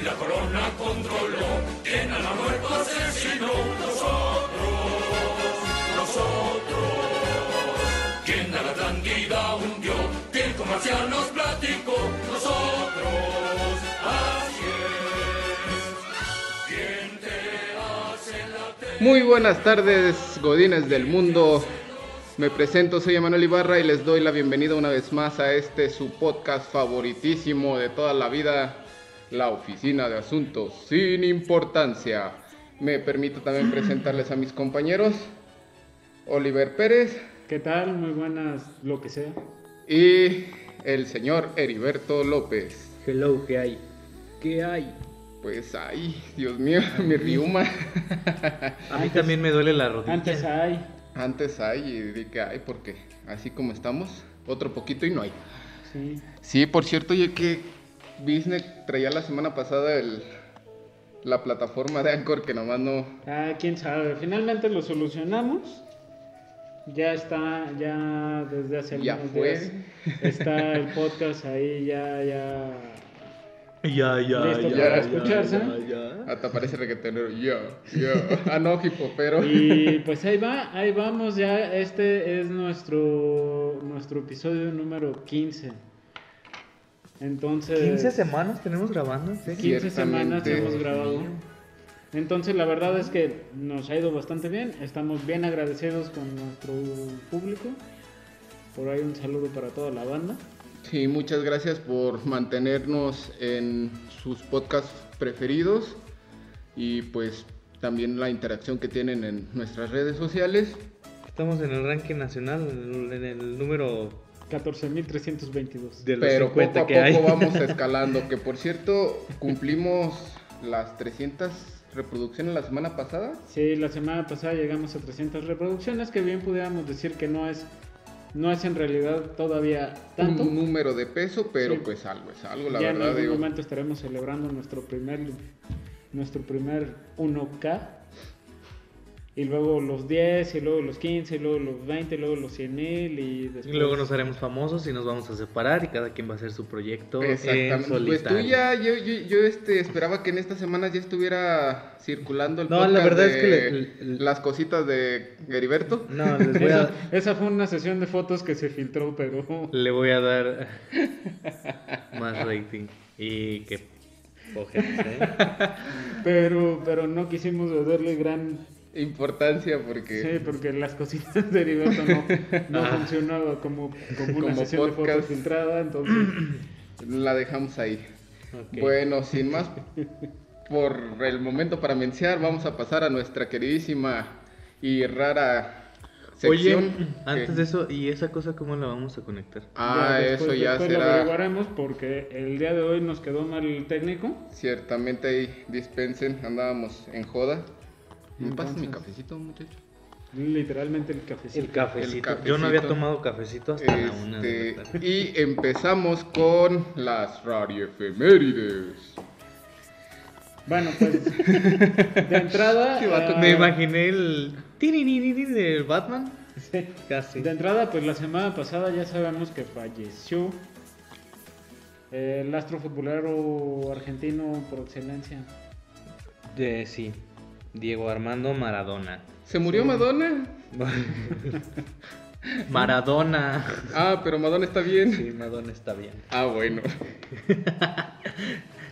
¿Quién la corona controló? ¿Quién a la muerte asesinó? Nosotros, nosotros. ¿Quién a la Atlántida hundió? ¿Quién con marcianos platicó? Nosotros, así es. ¿Quién te hace la Muy buenas tardes, godines del mundo. Me presento, soy Emanuel Ibarra y les doy la bienvenida una vez más a este su podcast favoritísimo de toda la vida, la Oficina de Asuntos sin Importancia. Me permito también presentarles a mis compañeros, Oliver Pérez ¿Qué tal? Muy buenas, lo que sea. y el señor Heriberto López. Hello, ¿qué hay? ¿Qué hay? Pues ay, Dios mío, mi riuma. A mí también me duele la rodilla. Antes hay. Antes hay y dije, ay, porque así como estamos, otro poquito y no hay. Sí. Sí, por cierto, yo que Disney traía la semana pasada el, la plataforma de Anchor que nomás no... Ah, quién sabe. Finalmente lo solucionamos. Ya está, ya desde hace Ya fue. días está el podcast ahí, ya, ya. Ya, ya, Listo ya, para ya, escucharse. ya, ya. Hasta parece reggaetonero. Yo, yo. Ah, no, pero... Y pues ahí va, ahí vamos ya. Este es nuestro, nuestro episodio número 15. Entonces. 15 semanas tenemos grabando, ¿en serio? 15 semanas hemos grabado. Entonces la verdad es que nos ha ido bastante bien. Estamos bien agradecidos con nuestro público. Por ahí un saludo para toda la banda. Sí, muchas gracias por mantenernos en sus podcasts preferidos y pues también la interacción que tienen en nuestras redes sociales. Estamos en el ranking nacional, en el número 14.322. de los Pero 50 poco a que poco hay. vamos escalando, que por cierto cumplimos las 300 reproducciones la semana pasada. Sí, la semana pasada llegamos a 300 reproducciones, que bien pudiéramos decir que no es, no es en realidad todavía tanto. Un número de peso, pero Sí. pues algo es algo, la ya en verdad. algún digo. momento estaremos celebrando nuestro primer nuestro primer 1K y luego los 10 y luego los 15 y luego los 20 y luego los 100 mil y después Y luego nos haremos famosos y nos vamos a separar y cada quien va a hacer su proyecto en Exactamente. Pues tú ya, yo, yo, yo, este, esperaba que en estas semanas ya estuviera circulando el No, la verdad es que le- le- las cositas de Heriberto. No, les voy esa, a, esa fue una sesión de fotos que se filtró pero le voy a dar más rating. Y que ¿eh? pero pero no quisimos darle gran Importancia porque sí porque las cositas de Heriberto no, no Ah. funcionaba como, como una Como sesión de podcast. fotos filtrada entonces la dejamos ahí. Ok. Bueno, sin más por el momento para mencionar, vamos a pasar a nuestra queridísima y rara sección. Oye, antes que- de eso, ¿y esa cosa cómo la vamos a conectar? Ah, después- eso ya después lo será. averiguaremos porque el día de hoy nos quedó mal el técnico Ciertamente ahí dispensen, andábamos en joda. ¿Me pasas mi cafecito, muchacho? literalmente el cafecito El cafecito. El Yo no había tomado cafecito hasta la una de la Este, tarde. y empezamos con las radioefemérides. Bueno, pues de entrada. Eh, Me imaginé el de Batman. sí. Casi. De entrada, pues la semana pasada ya sabemos que falleció eh, el astro futbolero argentino por excelencia. De sí. Diego Armando Maradona. ¿Se murió Madonna? Maradona. Ah, pero Madonna está bien. Sí, Madonna está bien. Ah, bueno.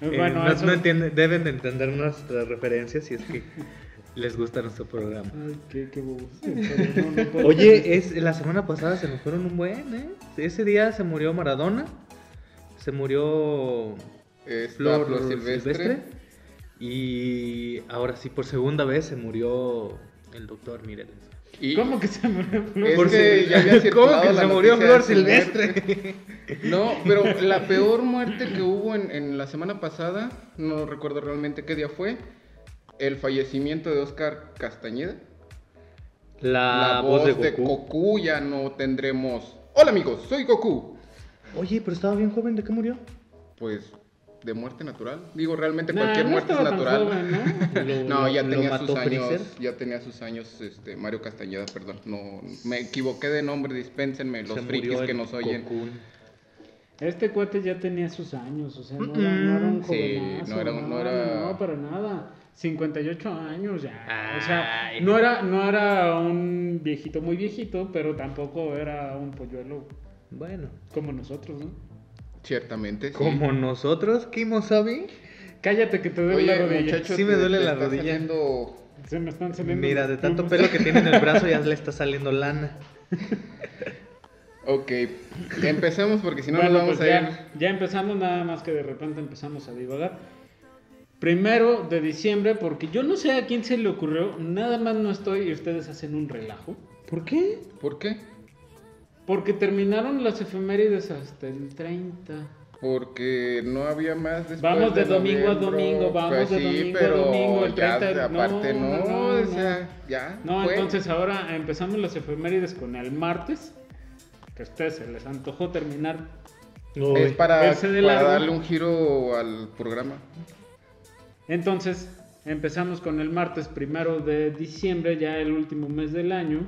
Eh, Eh, bueno, no, eso- no entienden- deben de entender nuestras referencias si es que les gusta nuestro programa. Ay, qué, qué no, no puedo- Oye, es, la semana pasada se nos fueron un buen, ¿eh? Ese día se murió Maradona. Se murió Flor, Flor Silvestre. Silvestre. Y ahora sí, por segunda vez se murió el doctor Mireles. Y ¿Cómo que se murió? Es Por que si- ya había circulado ¿Cómo que se murió Flor de Silvestre? No, pero la peor muerte que hubo en, en la semana pasada, no recuerdo realmente qué día fue, el fallecimiento de Oscar Castañeda. La, voz, de Goku. Goku ya no tendremos. Hola amigos, soy Goku. Oye, pero estaba bien joven, ¿de qué murió? Pues de muerte natural. Digo, realmente Nah, cualquier no muerte es natural. joven, ¿no? Lo- No, ya lo- tenía lo sus años, Freezer. ya tenía sus años, este, Mario Castañeda, perdón, no, me equivoqué de nombre, dispénsenme los Se frikis que nos oyen. Cocoon. Este cuate ya tenía sus años, o sea, no era, no era un Sí, jovenazo, no era- no era- no, para nada. 58 años ya. o sea, no era, no era un viejito muy viejito, pero tampoco era un polluelo Bueno, como nosotros, ¿no? Ciertamente. sí. como nosotros, Kimosabi. Cállate que te duele la Oye, rodilla. muchacho, Sí me te- duele te la está rodilla. saliendo- Se me están saliendo. Mira, de tanto plumas. pelo que tiene en el brazo ya le está saliendo lana. Ok, empecemos porque si no bueno, nos vamos pues a ir. ya, ya empezamos, nada más que de repente empezamos a divagar. Primero de diciembre, porque yo no sé a quién se le ocurrió, nada más no estoy y ustedes hacen un relajo. ¿Por qué? ¿Por qué? Porque terminaron las efemérides hasta el 30. Porque no había más después Vamos de domingo a domingo, vamos pues de sí, domingo a pero domingo, el ya 30, aparte no, no, no, no, o sea, ya No, fue. entonces ahora empezamos las efemérides con el martes, que a ustedes se les antojó terminar. es para, para darle un giro al programa. Entonces empezamos con el martes primero de diciembre, ya el último mes del año,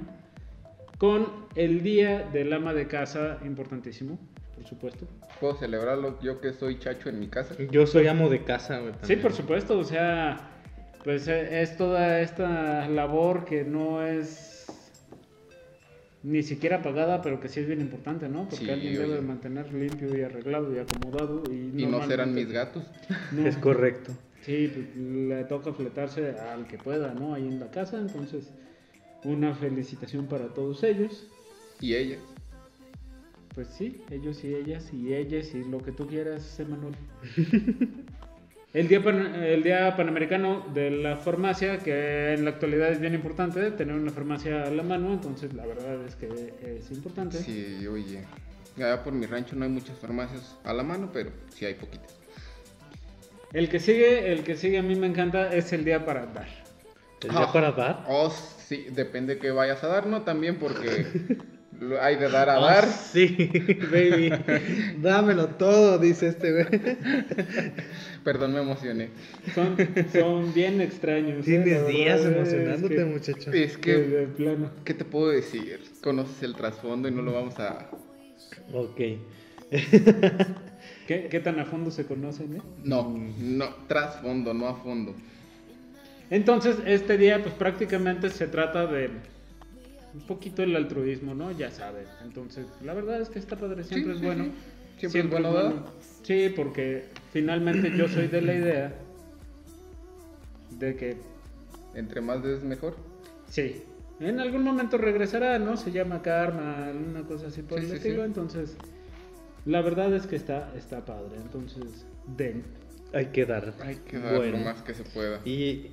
con el día del ama de casa, importantísimo, por supuesto. Puedo celebrarlo yo que soy chacho en mi casa. Yo soy amo de casa, güey. Sí, por supuesto, o sea, pues eh, es toda esta labor que no es ni siquiera pagada, pero que sí es bien importante, ¿no? Porque Sí, alguien oye. debe mantener limpio y arreglado y acomodado. Y, Y no serán mis gatos. No. Es correcto. Sí, pues, le toca fletarse al que pueda, ¿no? Ahí en la casa, entonces una felicitación para todos ellos. Y ella. Pues sí, ellos y ellas y ellas y lo que tú quieras, Emanuel. El día, pan- el día Panamericano de la Farmacia, que en la actualidad es bien importante, tener una farmacia a la mano, entonces la verdad es que es importante. Sí, oye. Allá por mi rancho no hay muchas farmacias a la mano, pero sí hay poquitas. El que sigue, el que sigue a mí me encanta, es el día para dar. ¿El día Ah. para dar? Oh, sí, depende que vayas a dar, ¿no? También porque hay de dar a Ah, dar. Sí, baby. Dámelo todo, dice este güey. Perdón, me emocioné. Son, son bien extraños. ¿eh? Tienes La días verdad es emocionándote, que- muchacho. Es que que, de plano. ¿qué te puedo decir? Conoces el trasfondo y no lo vamos a... Ok. ¿Qué, qué tan a fondo se conocen, eh? No, no, trasfondo, no a fondo. Entonces, este día, pues prácticamente se trata de un poquito el altruismo, ¿no? Ya saben. Entonces, la verdad es que está padre, siempre Sí, es sí, bueno. sí. Siempre es bueno. Sí, porque finalmente yo soy de la idea de que, Entre más des mejor. sí, en algún momento regresará, ¿no? Se llama karma, alguna cosa así por Sí, el sí, estilo. sí. Entonces, la verdad es que está, está padre. Entonces, den. Hay que dar. Hay que dar Bueno. lo más que se pueda. Y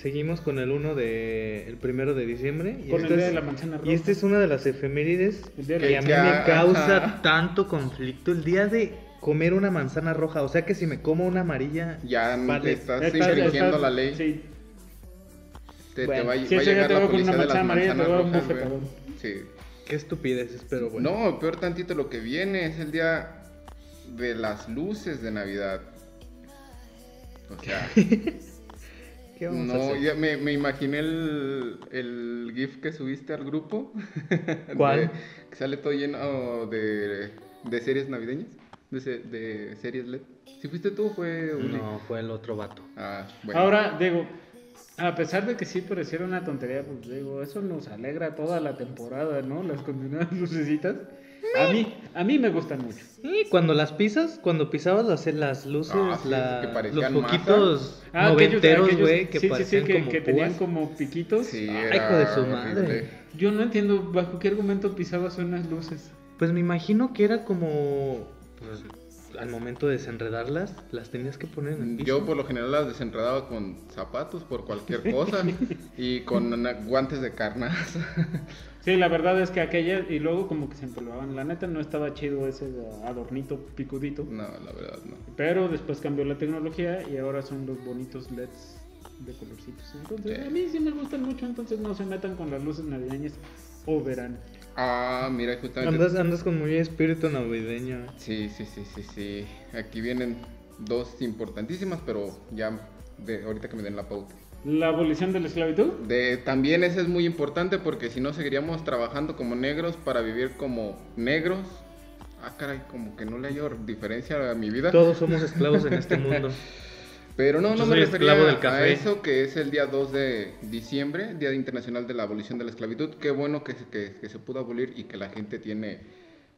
seguimos con el 1 de... el primero de diciembre. Y Con el día es- de la manzana roja. Y esta es una de las efemérides El día de que a mí me causa Ajá. tanto conflicto. El día de comer una manzana roja. O sea que si me como una amarilla... Ya no vale. te estás Está- infringiendo está- la ley. Sí, Te, te Bueno, va, a- Si va a llegar te la policía de las te manzanas rojas. Sí. Qué estupideces, pero bueno. No, peor tantito lo que viene es el día de las luces de Navidad. O sea, ¿Qué vamos a no, hacer? ya me, me imaginé el, el GIF que subiste al grupo. ¿Cuál? De- que sale todo lleno de, de series navideñas, de, se- de series LED. Si fuiste tú, fue Uli. No, fue el otro vato. Ah, bueno. Ahora, digo, a pesar de que sí pareciera una tontería, pues digo, eso nos alegra toda la temporada, ¿no? Las continuadas lucecitas. A mí, a mí me gustan mucho. Y cuando las pisas, cuando pisabas las, las luces, Ah, sí, la- que los parecían poquitos Ah, noventeros, güey, que sí, sí, sí, parecían que, como que tenían como piquitos. Sí, Ay, era hijo de su horrible. madre. Yo no entiendo bajo qué argumento pisabas unas luces. Pues me imagino que era como... Pues, al momento de desenredarlas, las tenías que poner en el piso. Yo por lo general las desenredaba con zapatos por cualquier cosa y con una- guantes de carnas. Sí, la verdad es que aquella, y luego como que se empolvaban. La neta no estaba chido ese adornito picudito. no, la verdad no. Pero después cambió la tecnología y ahora son los bonitos LEDs de colorcitos. Entonces, Sí. a mí sí me gustan mucho, entonces no se metan con las luces navideñas o verano. Ah, mira, justamente. Andas, andas con muy espíritu navideño. Sí, sí, sí, sí, sí. Aquí vienen dos importantísimas, pero ya de ahorita que me den la pauta. La abolición de la esclavitud. De, también ese es muy importante porque si no seguiríamos trabajando como negros para vivir como negros ah, caray, como que no le hallo diferencia a mi vida. Todos somos esclavos en este mundo. Pero no, Yo no me refería del a café. eso, que es el día 2 de diciembre, Día Internacional de la Abolición de la Esclavitud. Qué bueno que, se- que, que se pudo abolir y que la gente tiene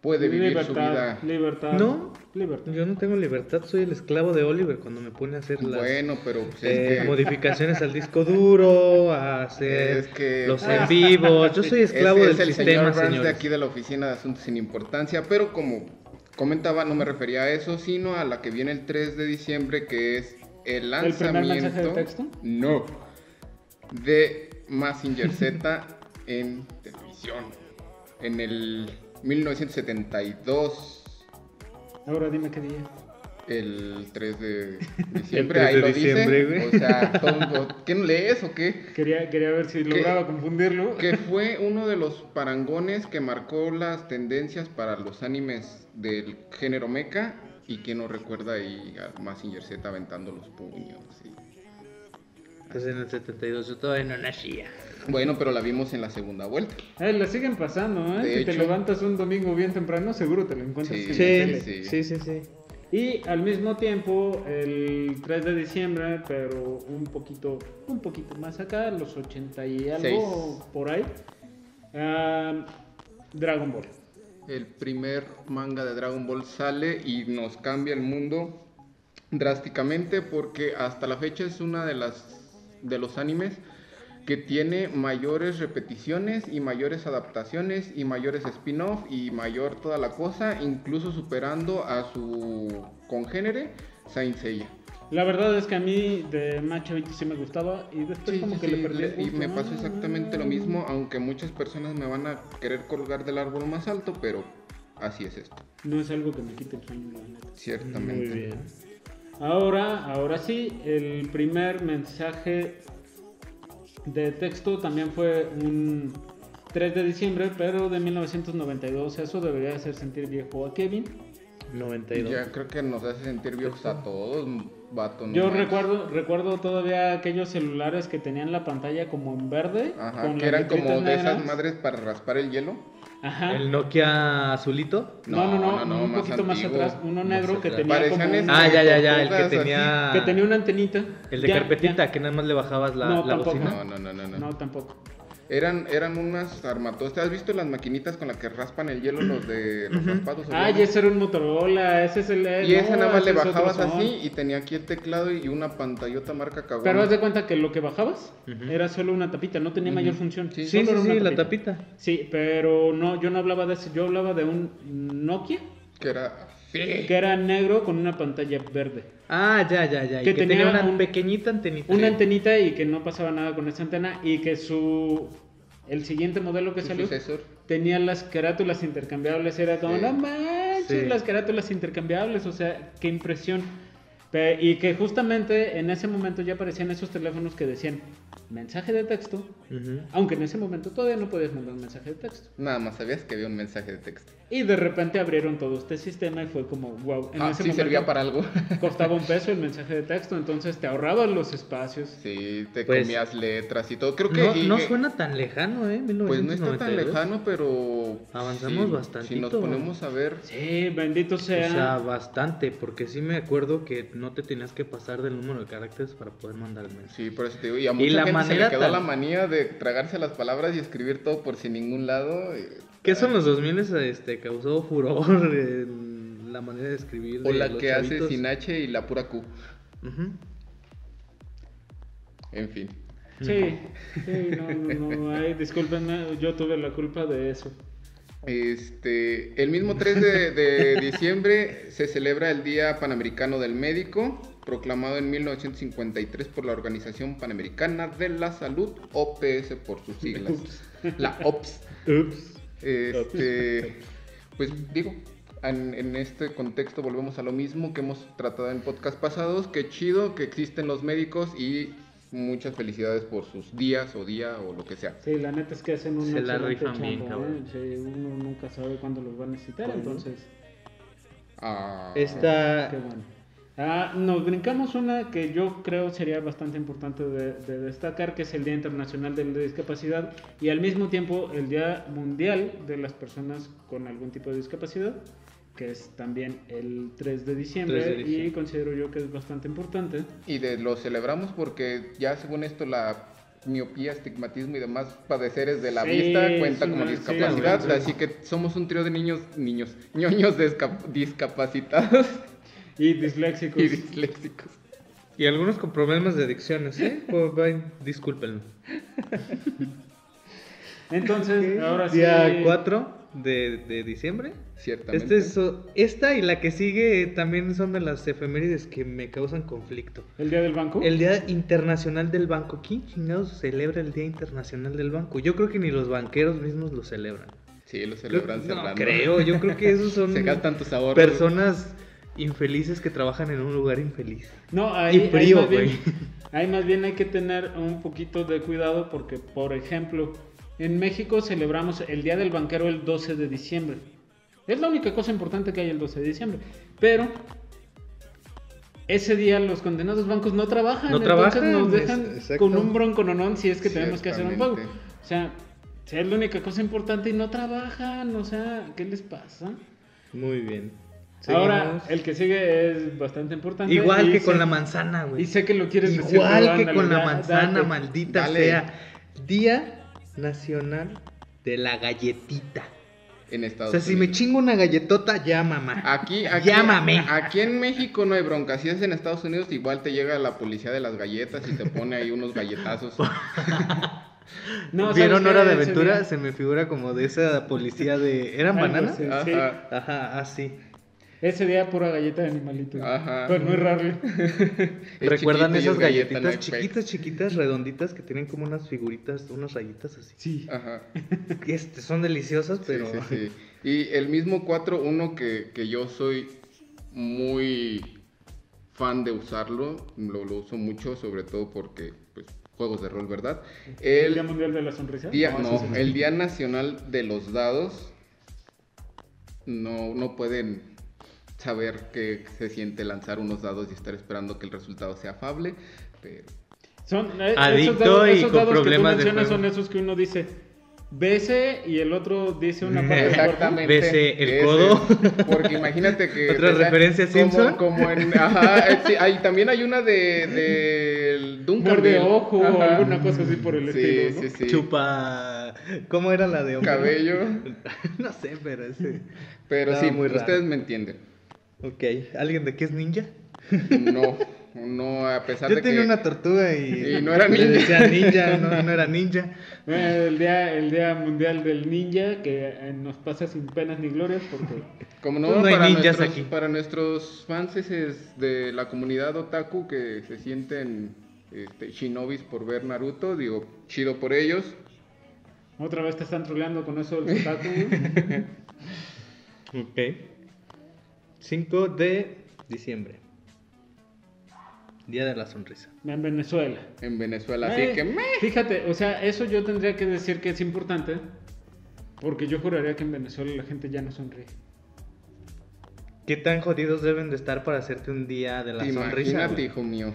puede vivir su vida. libertad. No. Libertad. Yo no tengo libertad, soy el esclavo de Oliver cuando me pone a hacer las Bueno, pero pues, eh, es que... modificaciones al disco duro, a hacer Es que- los en vivos. Yo soy esclavo es, del es el sistema, señor Burns señores. de aquí de la oficina de asuntos sin importancia, pero como comentaba, no me refería a eso, sino a la que viene el 3 de diciembre, que es el ¿El primer lanzamiento. mensaje de texto? No. De Massinger Z en televisión. En el 1972. Ahora dime qué día. El 3 de diciembre, 3 ahí de lo diciembre, dice. güey. O sea, todo- ¿quién lees o qué? Quería, quería ver si lograba confundirlo. que fue uno de los parangones que marcó las tendencias para los animes del género mecha y que no recuerda ahí a Massinger Z aventando los puños. y- Pues en el 72 yo todavía no nacía. Bueno, pero la vimos en la segunda vuelta. Eh, la siguen pasando, ¿eh? De si te hecho. levantas un domingo bien temprano, seguro te lo encuentras Sí. en la Sí, sí. sí, sí. Y al mismo tiempo, el 3 de diciembre, pero un poquito, un poquito más acá, los 80 y algo Seis. por ahí, ah, Dragon Ball. El primer manga de Dragon Ball sale y nos cambia el mundo drásticamente porque hasta la fecha es una de las de los animes que tiene mayores repeticiones y mayores adaptaciones y mayores spin-off y mayor toda la cosa, incluso superando a su congénere Saint Seiya. La verdad es que a mí de Macho 20 sí me gustaba y después Sí, como sí, que sí, le perdí el y me pasó exactamente lo mismo, aunque muchas personas me van a querer colgar del árbol más alto, pero así es esto, No es algo que me quite el sueño, la neta. ciertamente. Muy bien. Ahora, ahora sí, el primer mensaje de texto también fue un 3 de diciembre, pero de 1992. Eso debería hacer sentir viejo a Kevin. 92. Ya creo que nos hace sentir viejos a todos, vato. no Yo manches. recuerdo, recuerdo todavía aquellos celulares que tenían la pantalla como en verde. Ajá, con que eran como de esas madres para raspar el hielo. Ajá. El Nokia azulito. No, no, no, No, un más poquito más atrás, uno Más negro que tenía Parecían como un- Ah, ya, ya, ya, el que así. tenía. que tenía una antenita. El de Ya, carpetita, ya. que nada más le bajabas la, No, la bocina. No, no, no, no, no. No, tampoco. Eran, eran unas armatostas. ¿Has visto las maquinitas con las que raspan el hielo los de los raspados? Ah, hielo? y ese era un Motorola, ese es el... Y esa no, nada más le ese bajabas así y tenía aquí el teclado y una pantallota marca Kawama. Pero haz de cuenta que lo que bajabas era solo una tapita, no tenía mayor función. Sí, solo sí, era sí, una la tapita. Sí, pero no, yo no hablaba de ese, yo hablaba de un Nokia Que era... Sí. que era negro con una pantalla verde. Ah, ya, ya, ya. y Que tenía tenía, una un- pequeñita antenita. Una antenita y que no pasaba nada con esa antena y que su... El siguiente modelo que salió sucesor. tenía las carátulas intercambiables, era como, Sí. no manches, Sí. las carátulas intercambiables, o sea, qué impresión. Y que justamente en ese momento ya aparecían esos teléfonos que decían mensaje de texto, aunque en ese momento todavía no podías mandar un mensaje de texto. Nada más sabías que había un mensaje de texto. Y de repente abrieron todo este sistema y fue como, wow, en Ah, ese sí momento servía para algo. costaba un peso el mensaje de texto, entonces te ahorrabas los espacios. sí, te Pues- comías letras y todo. Creo que... No, y- no y- suena tan lejano, ¿eh? Pues no está tan 1992. lejano, pero... Avanzamos sí, bastantito. Si nos ponemos a ver... Sí, bendito O sea. sea, bastante, porque sí me acuerdo que no te tenías que pasar del número de caracteres para poder mandar el mensaje. Sí, por eso te digo. Y a mucha la gente se le quedó tan- la manía de tragarse las palabras y escribir todo por sin ningún lado. y- Que eso en los 2000 este, causó furor en la manera de escribir. O de la los que hace sin H y la pura Q. En fin. Sí, sí, no, no, no, ay, discúlpenme, yo tuve la culpa de eso. Este, el mismo 3 de, de diciembre se celebra el Día Panamericano del Médico, proclamado en 1953 por la Organización Panamericana de la Salud, OPS por sus siglas. La OPS. Ups. Este, pues digo, en, en este contexto volvemos a lo mismo que hemos tratado en podcast pasados, que chido que existen los médicos y muchas felicidades por sus días o día o lo que sea. Sí, la neta es que hacen un Se la rifan bien, cabrón. ¿eh? Sí, uno nunca sabe cuándo los va a necesitar, ¿Cuándo? entonces, Ah, Esta. qué bueno. Ah, nos brincamos una que yo creo sería bastante importante de, de destacar, que es el Día Internacional de la Discapacidad y al mismo tiempo el Día Mundial de las Personas con algún tipo de discapacidad, que es también el 3 de diciembre, 3 de diciembre. y considero yo que es bastante importante. Y de, lo celebramos porque ya según esto la miopía, astigmatismo y demás padeceres de la Sí, vista cuenta como discapacidad, sí, sí. así que somos un trío de niños, niños, ñoños discapacitados Y disléxicos. y disléxicos. Y algunos con problemas de adicciones, ¿eh? Pues, discúlpenlo. Entonces, ahora sí. Día 4 de, de diciembre. Ciertamente. Este es, esta y la que sigue también son de las efemérides que me causan conflicto. El día del banco. El Día Internacional del Banco. ¿Quién chingados celebra el Día Internacional del Banco? Yo creo que ni los banqueros mismos lo celebran. Sí, lo celebran no cerrando. creo, yo creo que esos son Se gastan tus ahorros. personas infelices que trabajan en un lugar infeliz. No, ahí, Y ahí frío, más bien, ahí más bien hay que tener un poquito de cuidado porque, por ejemplo, en México celebramos el Día del Banquero el 12 de diciembre. Es la única cosa importante que hay el 12 de diciembre. Pero ese día los condenados bancos no trabajan. No entonces trabajan, nos dejan con un broncononón si es que tenemos que hacer un pago. O sea, es la única cosa importante y no trabajan. O sea, ¿qué les pasa? Muy bien. Ahora, el que sigue es bastante importante. Igual que con la manzana, güey. Y sé que lo quieres decir. Igual que con la manzana, date. maldita Dale. sea. Día Nacional de la Galletita. En O Estados sea, si me Unidos. chingo una galletota, ya mamá. Aquí, aquí, Llámame. aquí en México no hay bronca. Si es en Estados Unidos, igual te llega la policía de las galletas y te pone ahí unos galletazos. No, ¿Vieron ¿sabes Hora de Aventura? Se me figura como de esa policía de... ¿Eran bananas? Sí. Ajá. Ajá, así. Ese día pura galleta de animalito. Ajá. Pues no errarle. Es ¿Recuerdan esas galleta, galletitas chiquitas, chiquitas, redonditas que tienen como unas figuritas, unas rayitas así? Sí. Ajá. Este, son deliciosas, Sí, pero... sí, sí. Y el mismo 4, uno que, que yo soy muy fan de usarlo, lo, lo uso mucho, sobre todo porque, pues, juegos de rol, ¿verdad? El Día Mundial de la Sonrisa. día, No, no, sí, sí, sí. el Día Nacional de los Dados, no, no pueden saber qué se siente lanzar unos dados y estar esperando que el resultado sea afable, pero Son, eh, Adicto esos dados, y esos con dados problemas de que tú mencionas son esos que uno dice bese y el otro dice una parte del. Exactamente. Bese el ese. codo. Porque imagínate que. ¿Otra referencia a como- Simpson? Como en. Ajá, eh, sí, hay, también hay una de. de Duncan. Muerde ojo o Ajá. alguna cosa así por el Sí, estilo, ¿no? sí, sí. Chupa... ¿Cómo era la de hombre? Cabello. no sé, pero ese... Pero sí, muy raro. ustedes me entienden. Ok, ¿alguien de qué es ninja? No, no, a pesar Yo de tenía que. una tortuga y... Y no era ninja. decía ninja, no, no era ninja. El día, el día mundial del ninja que eh, nos pasa sin penas ni glorias porque Como no, Pues no hay para, ninjas nuestros, aquí. para nuestros fans es de la comunidad otaku que se sienten este, shinobis por ver Naruto, digo, chido por ellos. otra vez te están troleando con eso del otaku. Ok. 5 de diciembre. Día de la sonrisa. en Venezuela. en Venezuela. Así Eh, que me... Fíjate, o sea, eso yo tendría que decir que es importante. Porque yo juraría que en Venezuela la gente ya no sonríe. ¿Qué tan jodidos deben de estar para hacerte un día de la sonrisa? Imagínate, hijo mío.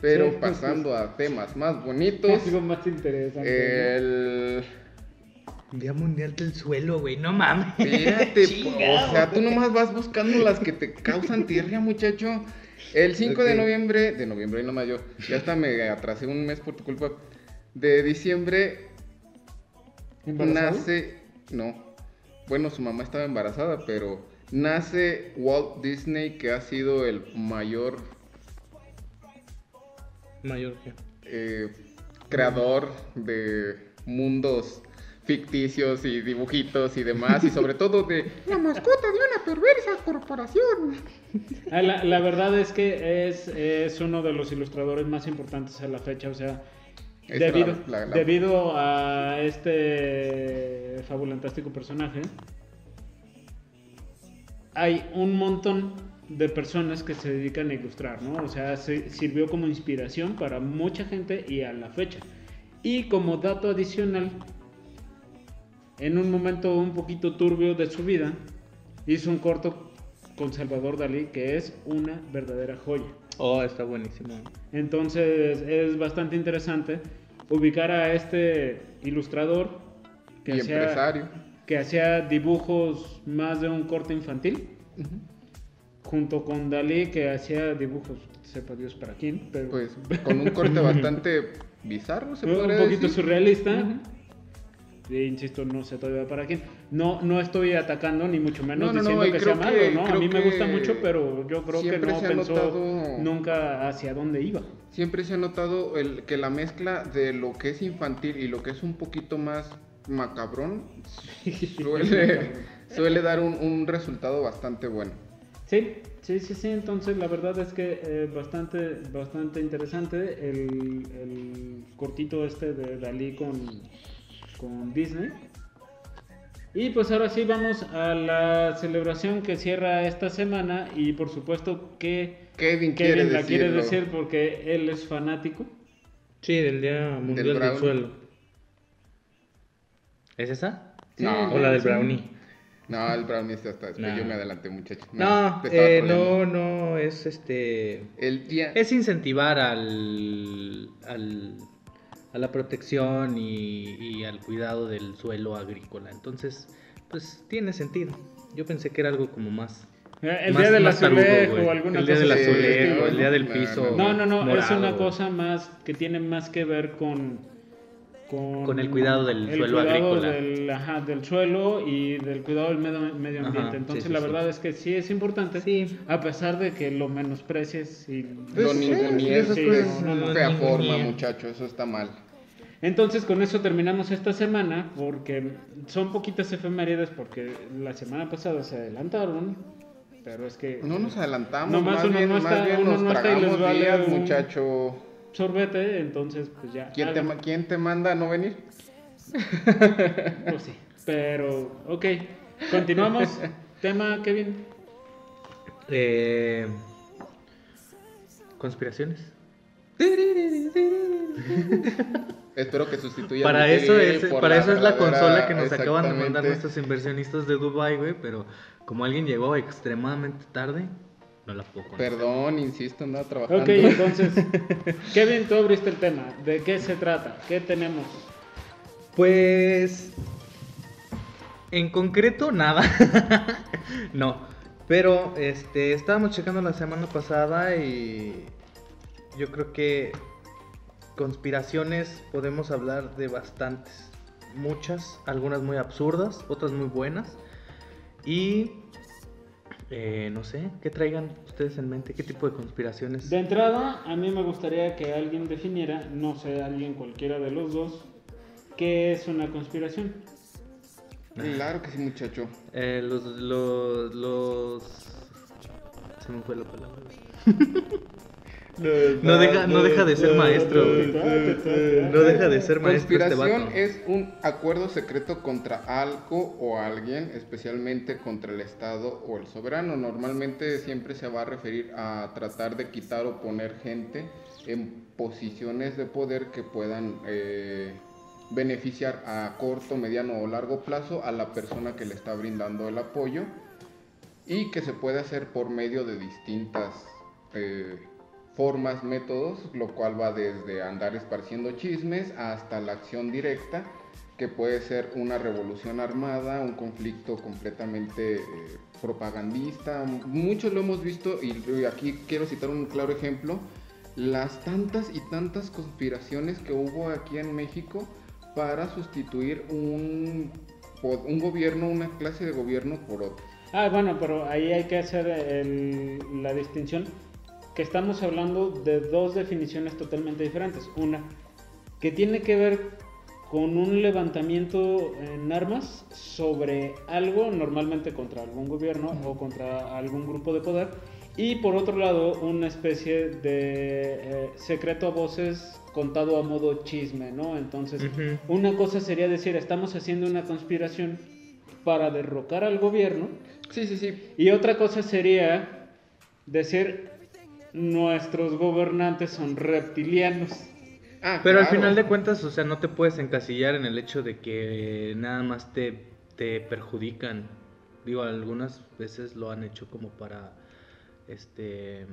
Pero Sí, pasando a temas más bonitos, algo más interesante. el... Día mundial del suelo, güey. No mames. Fíjate, o sea, tú nomás vas buscando las que te causan tierra, muchacho. El 5 de noviembre, de noviembre y nomás yo, ya hasta me atrasé un mes por tu culpa. De diciembre nace, no, bueno, su mamá estaba embarazada, pero nace Walt Disney, que ha sido el mayor Mayor eh, creador de mundos ficticios y dibujitos y demás, y sobre todo de la mascota de una perversa corporación. Ah, la, la verdad es que es, es uno de los ilustradores más importantes a la fecha, o sea, debido, la- la- la- debido a este fabulantástico personaje, hay un montón de personas que se dedican a ilustrar, ¿no? O sea, se- sirvió como inspiración para mucha gente y a la fecha. Y como dato adicional, en un momento un poquito turbio de su vida, hizo un corto con Salvador Dalí que es una verdadera joya. Oh, está buenísimo. Entonces es bastante interesante ubicar a este ilustrador Y hacía- empresario. que hacía dibujos más de un corte infantil, Ujú. junto con Dalí, que hacía dibujos, sepa Dios para quién, pero Pues con un corte bastante bizarro, se un podría poquito decir. surrealista. Ujú. Insisto, no sé todavía para quién. No, no estoy atacando ni mucho menos No, no, diciendo que sea malo, que- ¿no? A mí me gusta mucho, pero yo creo que no pensó notado- nunca hacia dónde iba. Siempre se ha notado el, que la mezcla de lo que es infantil y lo que es un poquito más macabrón suele, suele dar un, un resultado bastante bueno. Sí, sí, sí, sí. Entonces la verdad es que eh, bastante, bastante interesante el, el cortito este de Dalí con, con Disney. Y pues ahora sí vamos a la celebración que cierra esta semana y por supuesto que Kevin, quiere Kevin la quiere decir porque él es fanático. Sí, del Día Mundial del. Suelo. ¿Es esa? No. ¿O la del sí. brownie? No, el brownie está hasta después. No. Yo me adelanté, muchachos. No, eh, no, no, es este... El día. Es incentivar al, al- a la protección y, y al cuidado del suelo agrícola. Entonces, pues tiene sentido. Yo pensé que era algo como más... Eh, El más- día del tarugo, azulejo o alguna El día del azulejo, el día del No, piso. No, no, no, es una cosa más que tiene más que ver con con, Con el cuidado del el suelo cuidado agrícola. Del, ajá, del suelo y del cuidado del medio, medio ambiente. Entonces sí, la sí. verdad es que sí es importante, Sí. a pesar de que lo menosprecies y Lo Pues, una no fea ninguneen. forma, muchacho. Eso está mal. Entonces con eso terminamos esta semana porque son poquitas efemérides porque la semana pasada se adelantaron, pero es que No nos adelantamos. Más uno bien, no más bien uno nos no está y les tragamos vale días, un- muchacho. Sorbete, entonces pues ya. ¿Quién te, hagan- ma- ¿Quién te manda a no venir? Pues sí, pero ok. Continuamos. Tema, Kevin. Eh, Conspiraciones. Espero que sustituya. Para eso es, para eso es la consola que nos acaban de mandar nuestros inversionistas de Dubai, güey, pero como alguien llegó extremadamente tarde, no la puedo conocer. Perdón, insisto, andaba trabajando. Ok, entonces, Kevin, tú abriste el tema. ¿De qué se trata? ¿Qué tenemos? Pues en concreto nada. no, pero este estábamos checando la semana pasada y yo creo que conspiraciones podemos hablar de bastantes, muchas, algunas muy absurdas, otras muy buenas y eh, no sé, ¿qué traigan ustedes en mente? ¿Qué tipo de conspiraciones? De entrada, a mí me gustaría que alguien definiera, no sé, alguien cualquiera de los dos, qué es una conspiración. Claro que sí, muchacho. Eh, los, los, los... Se me fue la palabra. No deja, no deja de ser maestro, güey. No deja de ser maestro este Conspiración es un acuerdo secreto contra algo o alguien, especialmente contra el Estado o el soberano. Normalmente siempre se va a referir a tratar de quitar o poner gente en posiciones de poder que puedan eh, beneficiar a corto, mediano o largo plazo a la persona que le está brindando el apoyo y que se puede hacer por medio de distintas eh, formas, métodos, lo cual va desde andar esparciendo chismes hasta la acción directa, que puede ser una revolución armada, un conflicto completamente eh, propagandista. Muchos lo hemos visto y aquí quiero citar un claro ejemplo, las tantas y tantas conspiraciones que hubo aquí en México para sustituir un, un gobierno, una clase de gobierno por otro. Ah, bueno, pero ahí hay que hacer el- la distinción que estamos hablando de dos definiciones totalmente diferentes. Una, que tiene que ver con un levantamiento en armas sobre algo, normalmente contra algún gobierno o contra algún grupo de poder. Y por otro lado, una especie de eh, secreto a voces contado a modo chisme, ¿no? Entonces, una cosa sería decir, estamos haciendo una conspiración para derrocar al gobierno. Sí, sí, sí. Y otra cosa sería decir, nuestros gobernantes son reptilianos. Ah, Pero al final de cuentas, o sea, no te puedes encasillar en el hecho de que nada más te, te perjudican. Digo, algunas veces lo han hecho como para, este,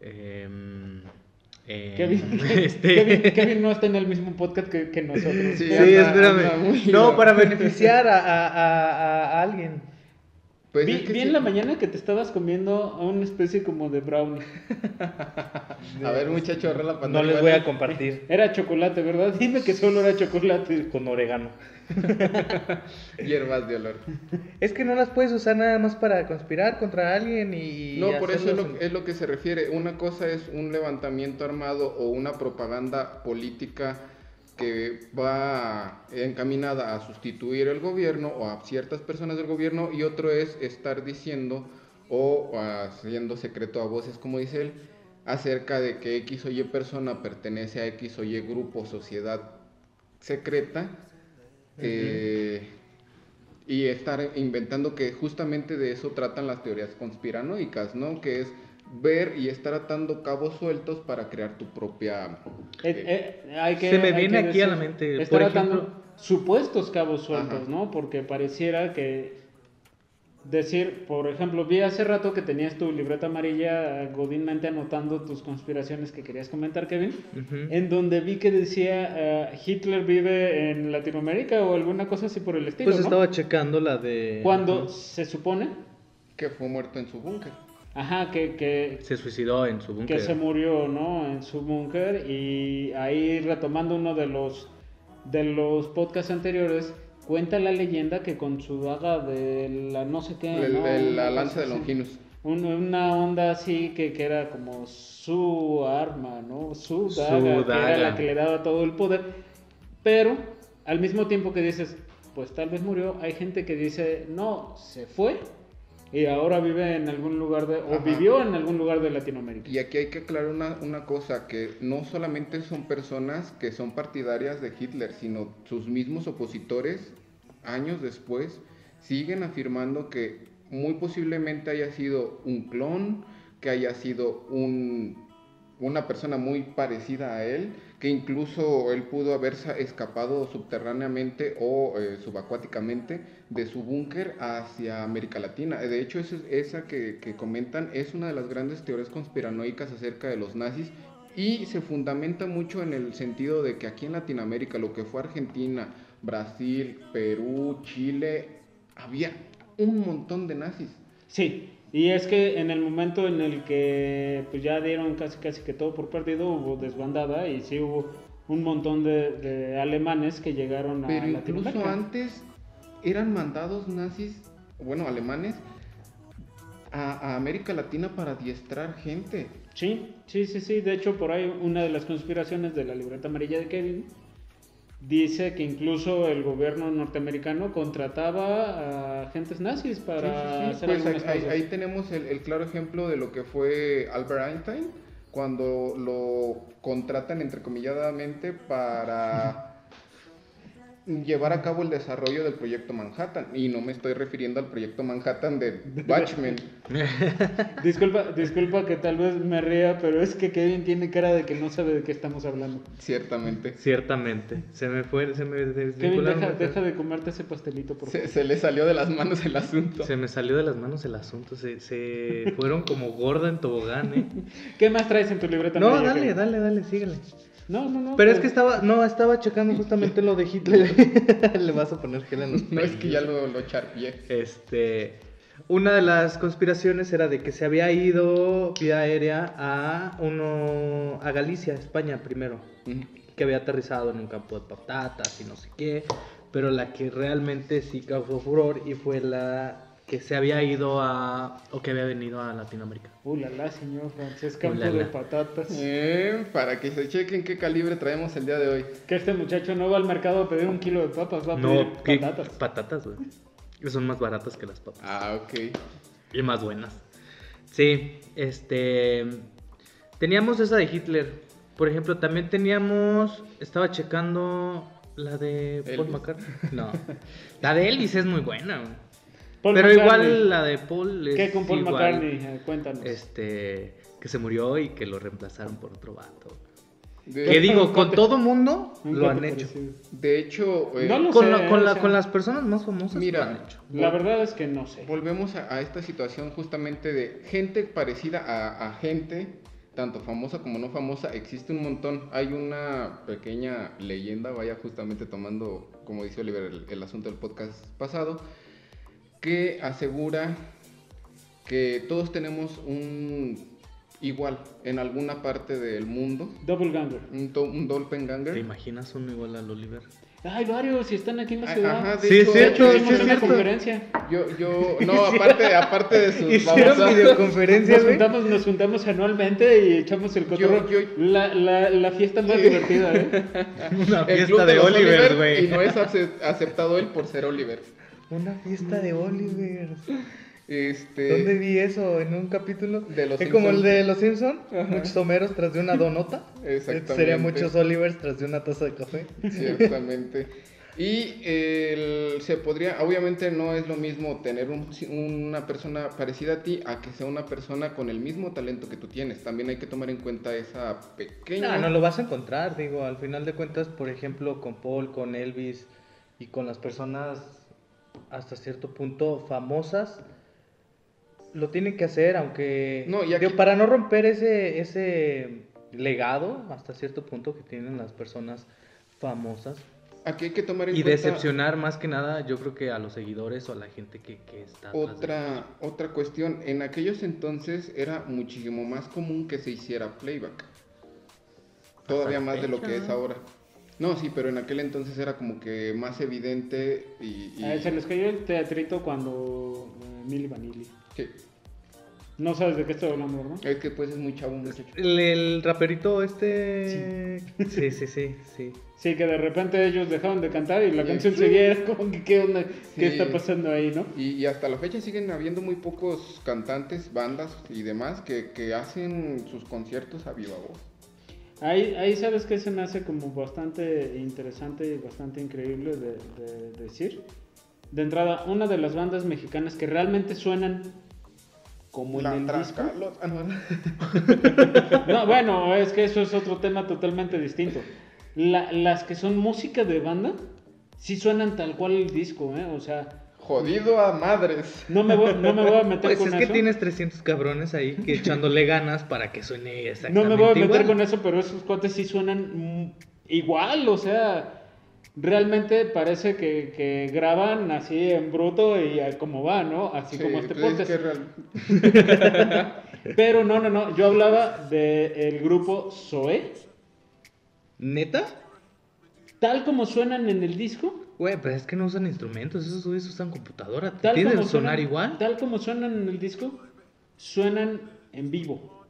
em, Eh, Kevin, este- Kevin, Kevin no está en el mismo podcast que, que nosotros. Sí, Sí, anda- espérame. anda no, para beneficiar a, a- a- a alguien. Pues vi es que vi sí. en la mañana que te estabas comiendo una especie como de brownie. A ver, muchacho, agarra la No pantalla. les voy a compartir Era chocolate, ¿verdad? Dime que solo era chocolate. con orégano. Hierbas de olor. Es que no las puedes usar nada más para conspirar contra alguien y. No, por eso es lo, es lo que se refiere. Una cosa es un levantamiento armado o una propaganda política que va encaminada a sustituir el gobierno o a ciertas personas del gobierno y otro es estar diciendo o haciendo secreto a voces, como dice él, acerca de que X o Y persona pertenece a X o Y grupo, sociedad secreta. eh, y estar inventando que justamente de eso tratan las teorías conspiranoicas, ¿no? Que es ver y estar atando cabos sueltos para crear tu propia... Eh, eh, hay que- Se me hay viene que aquí a la mente, Estar por atando ejemplo- supuestos cabos sueltos, Ajá. ¿no? Porque pareciera que decir, por ejemplo, vi hace rato que tenías tu libreta amarilla eh, godínmente anotando tus conspiraciones que querías comentar, Kevin, en donde vi que decía eh, Hitler vive en Latinoamérica o alguna cosa así por el estilo, Pues ¿no? estaba checando la de. Cuando se supone, que fue muerto en su búnker. Ajá, que, que, Se suicidó en su búnker. que se murió, ¿no? En su búnker y ahí retomando uno de los de los podcasts anteriores cuenta la leyenda que con su daga de la no sé qué, El- ¿no? el- la lanza de. Longinus. Un- una onda así que, que era como su arma, ¿no? Su Su daga, que era daga. la que le daba todo el poder. Pero al mismo tiempo que dices, pues tal vez murió, hay gente que dice, no, se fue y ahora vive en algún lugar de, o Ajá. vivió en algún lugar de Latinoamérica. Y aquí hay que aclarar una, una cosa, que no solamente son personas que son partidarias de Hitler, sino sus mismos opositores, años después, siguen afirmando que muy posiblemente haya sido un clon, que haya sido un, una persona muy parecida a él, que incluso él pudo haber sa- escapado subterráneamente o eh, subacuáticamente de su búnker hacia América Latina. De hecho, esa, esa que, que comentan es una de las grandes teorías conspiranoicas acerca de los nazis y se fundamenta mucho en el sentido de que aquí en Latinoamérica, lo que fue Argentina, Brasil, Perú, Chile, había un montón de nazis. Sí, y es que en el momento en el que pues ya dieron casi casi que todo por perdido, hubo desbandada y sí hubo un montón de, de alemanes que llegaron a Pero incluso antes eran mandados nazis, bueno, alemanes, a, a América Latina para adiestrar gente. Sí, sí, sí, sí. De hecho, por ahí una de las conspiraciones de la libreta amarilla de Kevin dice que incluso el gobierno norteamericano contrataba a agentes nazis para Sí, sí, sí, hacer pues ahí, ahí tenemos el, el claro ejemplo de lo que fue Albert Einstein cuando lo contratan entrecomilladamente para llevar a cabo el desarrollo del proyecto Manhattan y no me estoy refiriendo al proyecto Manhattan de Batchman Disculpa, disculpa que tal vez me ría, pero es que Kevin tiene cara de que no sabe de qué estamos hablando. ciertamente Ciertamente. Se me fue, se me Kevin, deja, deja de comerte ese pastelito, por favor. se, se le salió de las manos el asunto Se me salió de las manos el asunto. Se, se fueron como gorda en tobogán, ¿eh? ¿Qué más traes en tu libreta No, dale, Kevin? dale, dale, síguele. No, no, no. Pero es pues- que estaba, no, estaba checando justamente lo de Hitler. Le vas a poner gel en los no es que ya lo, lo charpié Este, una de las conspiraciones era de que se había ido vía aérea a uno, a Galicia, España primero, que había aterrizado en un campo de patatas y no sé qué, pero la que realmente sí causó furor y fue la que se había ido a, o que había venido a Latinoamérica. Uh, la, la, señor Francés Campo Uh, la, de la. patatas. Eh, para que se chequen qué calibre traemos el día de hoy Que este muchacho no va al mercado a pedir un kilo de papas, va a pedir patatas. Patatas, güey. Son más baratas que las papas. ah ok Y más buenas. Sí, este. Teníamos esa de Hitler. Por ejemplo, también teníamos. Estaba checando la de Paul Elvis. McCartney. No. La de Elvis es muy buena. güey. Paul Pero McCartney. igual la de Paul es. ¿Qué con Paul igual, McCartney? Cuéntanos. Este. Que se murió y que lo reemplazaron por otro vato. de, Que digo, con todo mundo Un lo han hecho. de hecho eh, No lo Con, sé, la- con, o la- sea, con las personas más famosas Mira. lo han hecho. La verdad es que no sé. Volvemos a, a esta situación justamente de gente parecida a, a gente tanto famosa como no famosa, existe un montón. Hay una pequeña leyenda, vaya justamente tomando, como dice Oliver, el, el asunto del podcast pasado, que asegura que todos tenemos un igual en alguna parte del mundo, Double Ganger. un, to- un ¿Te doppelganger. imaginas uno igual al Oliver? Hay varios y están aquí en la Ah, ciudad. ajá, de Sí, hecho, cierto, de Hicimos hecho, sí, una cierto. conferencia. Yo, yo, no, aparte, aparte de sus Hicieron babosadas- videoconferencia, Nos juntamos, nos juntamos anualmente y echamos el cotorreo. yo- La, la, la fiesta más divertida, ¿eh? Una fiesta de los Oliver, güey. Y no es ace- aceptado él por ser Oliver. Una fiesta de Oliver. Este, ¿Dónde vi eso? ¿En un capítulo? De Los es como el de Los Simpson. Muchos Homeros tras de una donota. Exactamente. Sería muchos Olivers tras de una taza de café. Ciertamente. Y el- se podría, obviamente no es lo mismo tener un- una persona parecida a ti a que sea una persona con el mismo talento que tú tienes. También hay que tomar en cuenta esa pequeña... No, no lo vas a encontrar, digo, al final de cuentas, por ejemplo, con Paul, con Elvis y con las personas hasta cierto punto famosas, lo tienen que hacer, aunque No, y digo, aquí- para no romper ese, ese legado hasta cierto punto que tienen las personas famosas Aquí hay que tomar en y cuenta decepcionar más que nada, yo creo que a los seguidores o a la gente que, que está de- otra, otra cuestión. En aquellos entonces era muchísimo más común que se hiciera playback. Todavía más de lo que es ahora. No, sí, pero en aquel entonces era como que más evidente y... y- Eh, se les cayó el teatrito cuando eh, Milli Vanilli. Sí. No sabes de qué estoy hablando, ¿verdad? Es que pues es muy chavo, muchacho. El, el raperito este... Sí, sí, sí, sí. Sí, que de repente ellos dejaron de cantar y la canción seguía era como que qué onda, qué está pasando ahí, ¿no? Y, y hasta la fecha siguen habiendo muy pocos cantantes, bandas y demás que, que hacen sus conciertos a viva voz. Ahí, ahí sabes que se me hace como bastante interesante y bastante increíble de, de decir. De entrada, una de las bandas mexicanas que realmente suenan como La en el disco. Ah, no, No, bueno, es que eso es otro tema totalmente distinto. La- las que son música de banda, sí suenan tal cual el disco, ¿eh? O sea, Jodido a madres. no me voy, no me voy a meter Pues con es que eso. tienes 300 cabrones ahí que echándole ganas para que suene No exactamente me voy a meter igual. con eso, pero esos cuates sí suenan igual, o sea, realmente parece que, que graban así en bruto y como va, ¿no? Así Sí, como este pues es podcast. que real- Pero no, no, no, yo hablaba del grupo Zoe, ¿Neta? tal como suenan en el disco, Güey, pero es que no usan instrumentos, esos güeyes usan computadora. ¿Te tal tienen como que sonar suenan, igual? Tal como suenan en el disco, suenan en vivo.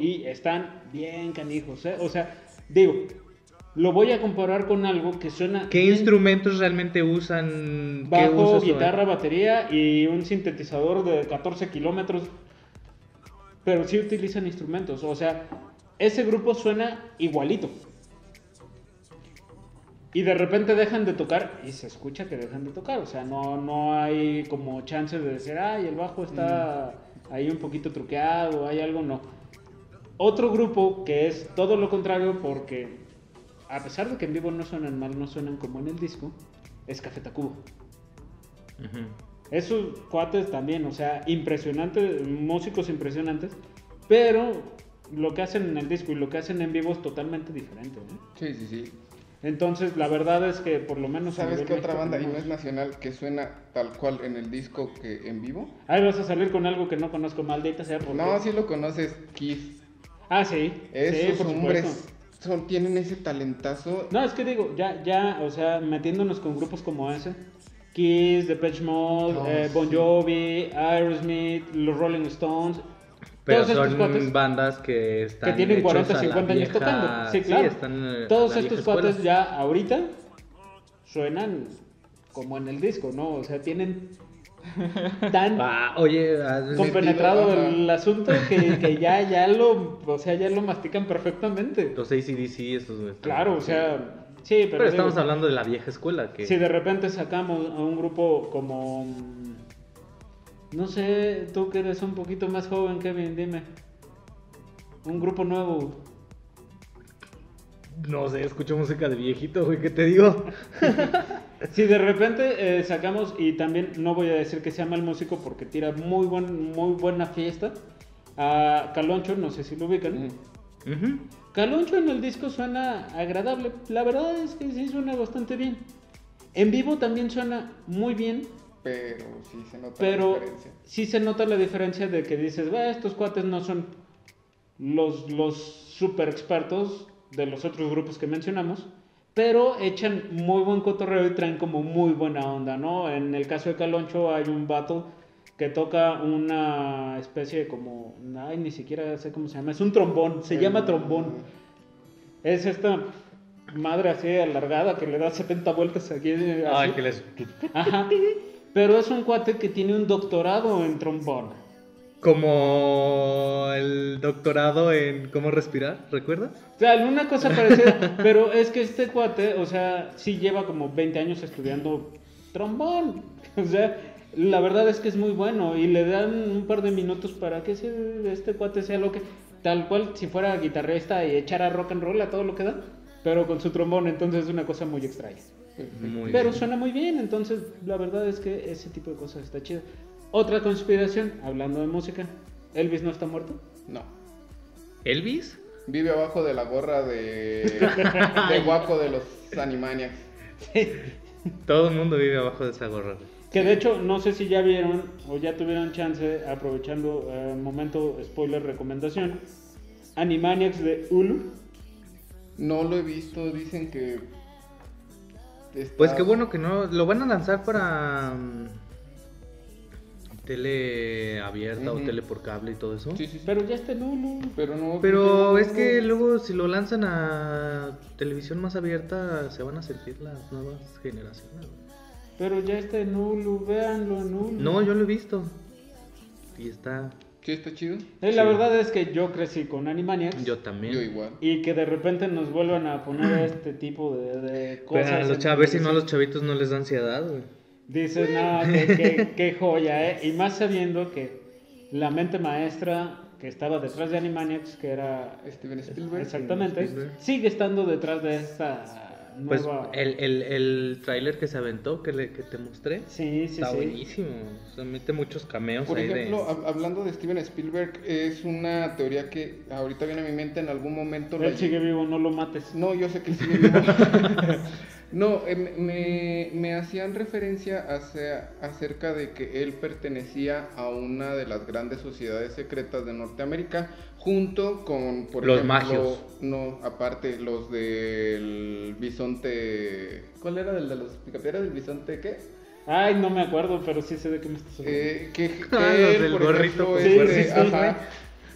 Y están bien canijos, ¿eh? O sea, digo, lo voy a comparar con algo que suena ¿Qué bien instrumentos realmente usan? ¿Qué Bajo, guitarra, batería y un sintetizador de 14 kilómetros. Pero sí utilizan instrumentos. O sea, ese grupo suena igualito. Y de repente dejan de tocar y se escucha que dejan de tocar. O sea, no, no hay como chance de decir, ay, el bajo está ahí un poquito truqueado, hay algo, no. Otro grupo que es todo lo contrario porque a pesar de que en vivo no suenan mal, no suenan como en el disco, es Café Tacuba. Ujú. Esos cuates también, o sea, impresionantes, músicos impresionantes, pero lo que hacen en el disco y lo que hacen en vivo es totalmente diferente. ¿no? Sí, sí, sí. Entonces, la verdad es que por lo menos... ¿Sabes qué otra banda, y no es nacional, que suena tal cual en el disco que en vivo? Ahí vas a salir con algo que no conozco, maldita sea. porque- No, sí lo conoces, Kiss. Ah, sí. Esos sí, por hombres son, tienen ese talentazo. No, es que digo, ya, ya, o sea, metiéndonos con grupos como ese, Kiss, Depeche Mode, Oh, eh, Bon. Jovi, Aerosmith, los Rolling Stones, Pero todos estos son cuates bandas que están que tienen hechos 40, a la 50 años vieja- tocando. Sí, claro. están eh, Todos estos cuates ya ahorita suenan como en el disco, ¿no? O sea, tienen tan Ah, oye, compenetrado metido, el asunto que, que ya, ya lo, o sea, ya lo mastican perfectamente. los ACDC, estos. Claro, o sea, sí, pero, Pero, estamos digo, hablando de la vieja escuela. Que... si de repente sacamos a un grupo como, no sé, tú que eres un poquito más joven, Kevin, dime, un grupo nuevo. No sé, escucho música de viejito, güey, ¿qué te digo? Si de repente eh, sacamos, y también no voy a decir que sea mal músico porque tira muy, buen, muy buena fiesta, a Caloncho, no sé si lo ubican. Ujú. Caloncho en el disco suena agradable. La verdad es que sí suena bastante bien. En vivo también suena muy bien, Pero sí se nota la diferencia. sí se nota la diferencia de que dices, "Va, estos cuates no son los, los super expertos de los otros grupos que mencionamos, pero echan muy buen cotorreo y traen como muy buena onda, ¿no? En el caso de Caloncho hay un vato que toca una especie de como, ay, ni siquiera sé cómo se llama, es un trombón, se El- llama trombón. Es esta madre así alargada que le da 70 vueltas aquí. así. Ay, que les... Ajá. Pero es un cuate que tiene un doctorado en trombón. Como el doctorado en cómo respirar, ¿recuerdas? O sea, alguna cosa parecida. pero es que este cuate, o sea, sí lleva como 20 años estudiando trombón. O sea, la verdad es que es muy bueno y le dan un par de minutos para que ese- este cuate sea lo que. Tal cual si fuera guitarrista y echara rock and roll a todo lo que da. Pero con su trombón, entonces es una cosa muy extraña. Muy Pero bien. suena muy bien, entonces la verdad es que ese tipo de cosas está chido. Otra conspiración, hablando de música, Elvis no está muerto. No. ¿Elvis? Vive abajo de la gorra de, de guaco de los Animaniacs. Todo el mundo vive abajo de esa gorra. Que de hecho, no sé si ya vieron o ya tuvieron chance, aprovechando el momento spoiler recomendación, Animaniacs de Hulu. No lo he visto, dicen que. Está- Pues qué bueno que no. Lo van a lanzar para. mm, tele abierta o tele por cable y todo eso. Sí, sí, sí. Pero ya está en Hulu. Pero no. Pero no- es que luego si lo lanzan a televisión más abierta se van a sentir las nuevas generaciones. Pero ya está en Hulu, véanlo en Hulu. No, yo lo he visto. Y está. Sí, está chido. Eh, la Sí. verdad es que yo crecí con Animaniacs. Yo también. Yo igual. Y que de repente nos vuelvan a poner este tipo de, de cosas. Pero a los ver si no a los chavitos no les da ansiedad, güey. Dices, no, qué, qué- qué joya, ¿eh? Y más sabiendo que la mente maestra que estaba detrás de Animaniacs, que era... Steven Spielberg. Exactamente, Spielberg. sigue estando detrás de esta Pues el, el, el tráiler que se aventó, que, le, que te mostré, Sí, sí, está sí. buenísimo. O sea, mete muchos cameos Por ahí ejemplo, de... hab- hablando de Steven Spielberg, es una teoría que ahorita viene a mi mente en algún momento. la- Él sigue vivo, no lo mates. No, yo sé que sigue vivo. no, eh, me- me, me hacían referencia hacia- acerca de que él pertenecía a una de las grandes sociedades secretas de Norteamérica, junto con, por Los ejemplo, magios. no, aparte los del bisonte. ¿Cuál era el de los picapiedras del bisonte qué? Ay, no me acuerdo, pero sí sé de qué me estás hablando. Eh, que, que Ah, los él, del por gorrito ejemplo, sí, ajá,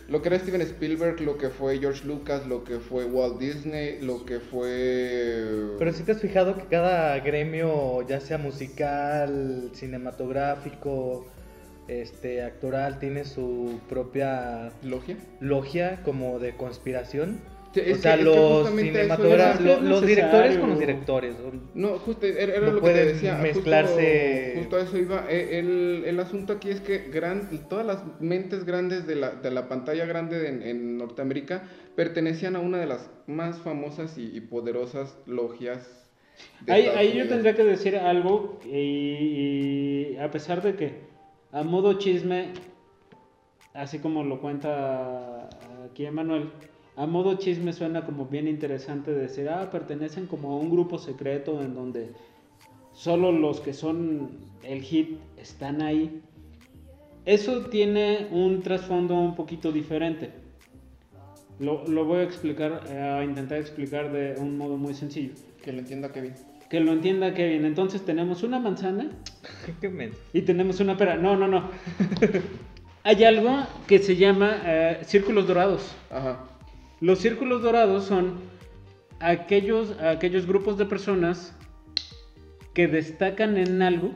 lo que era Steven Spielberg, lo que fue George Lucas, lo que fue Walt Disney, lo que fue... Pero si te has fijado que cada gremio, ya sea musical, cinematográfico, este, actoral, tiene su propia ¿Logia? logia como de conspiración. Es o sea, que- los cinematógrafos, era- lo- los Es directores con los directores. No, justo era, era No lo que te decía. justo- mezclarse. Justo, a eso iba. Eh, El, el asunto aquí es que gran, todas las mentes grandes de la, de la pantalla grande de- en, en Norteamérica pertenecían a una de las más famosas y, y poderosas logias. de Ahí, ahí yo tendría que decir algo y, y a pesar de que a modo chisme, así como lo cuenta aquí Emanuel, a modo chisme suena como bien interesante decir, ah, pertenecen como a un grupo secreto en donde solo los que son el hit están ahí. Eso tiene un trasfondo un poquito diferente. Lo, lo voy a explicar, eh, a intentar explicar de un modo muy sencillo. Que lo entienda Kevin. Que lo entienda Kevin. Entonces tenemos una manzana Qué y tenemos una pera. No, no, no. Hay algo que se llama eh, círculos dorados. Ajá. Los círculos dorados son aquellos, aquellos grupos de personas que destacan en algo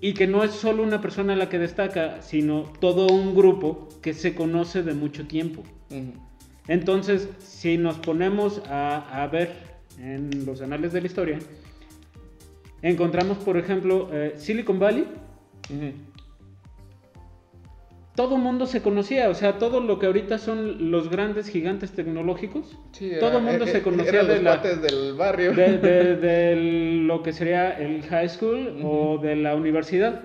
y que no es solo una persona la que destaca, sino todo un grupo que se conoce de mucho tiempo. Entonces, si nos ponemos a, a ver en los anales de la historia, encontramos, por ejemplo, eh, Silicon Valley. Ujú. Todo mundo se conocía, o sea, todo lo que ahorita son los grandes gigantes tecnológicos, Sí, era- todo mundo eh, se eh, conocía eran de, los la- cuates del barrio. de- de- de lo que sería el high school o de la universidad.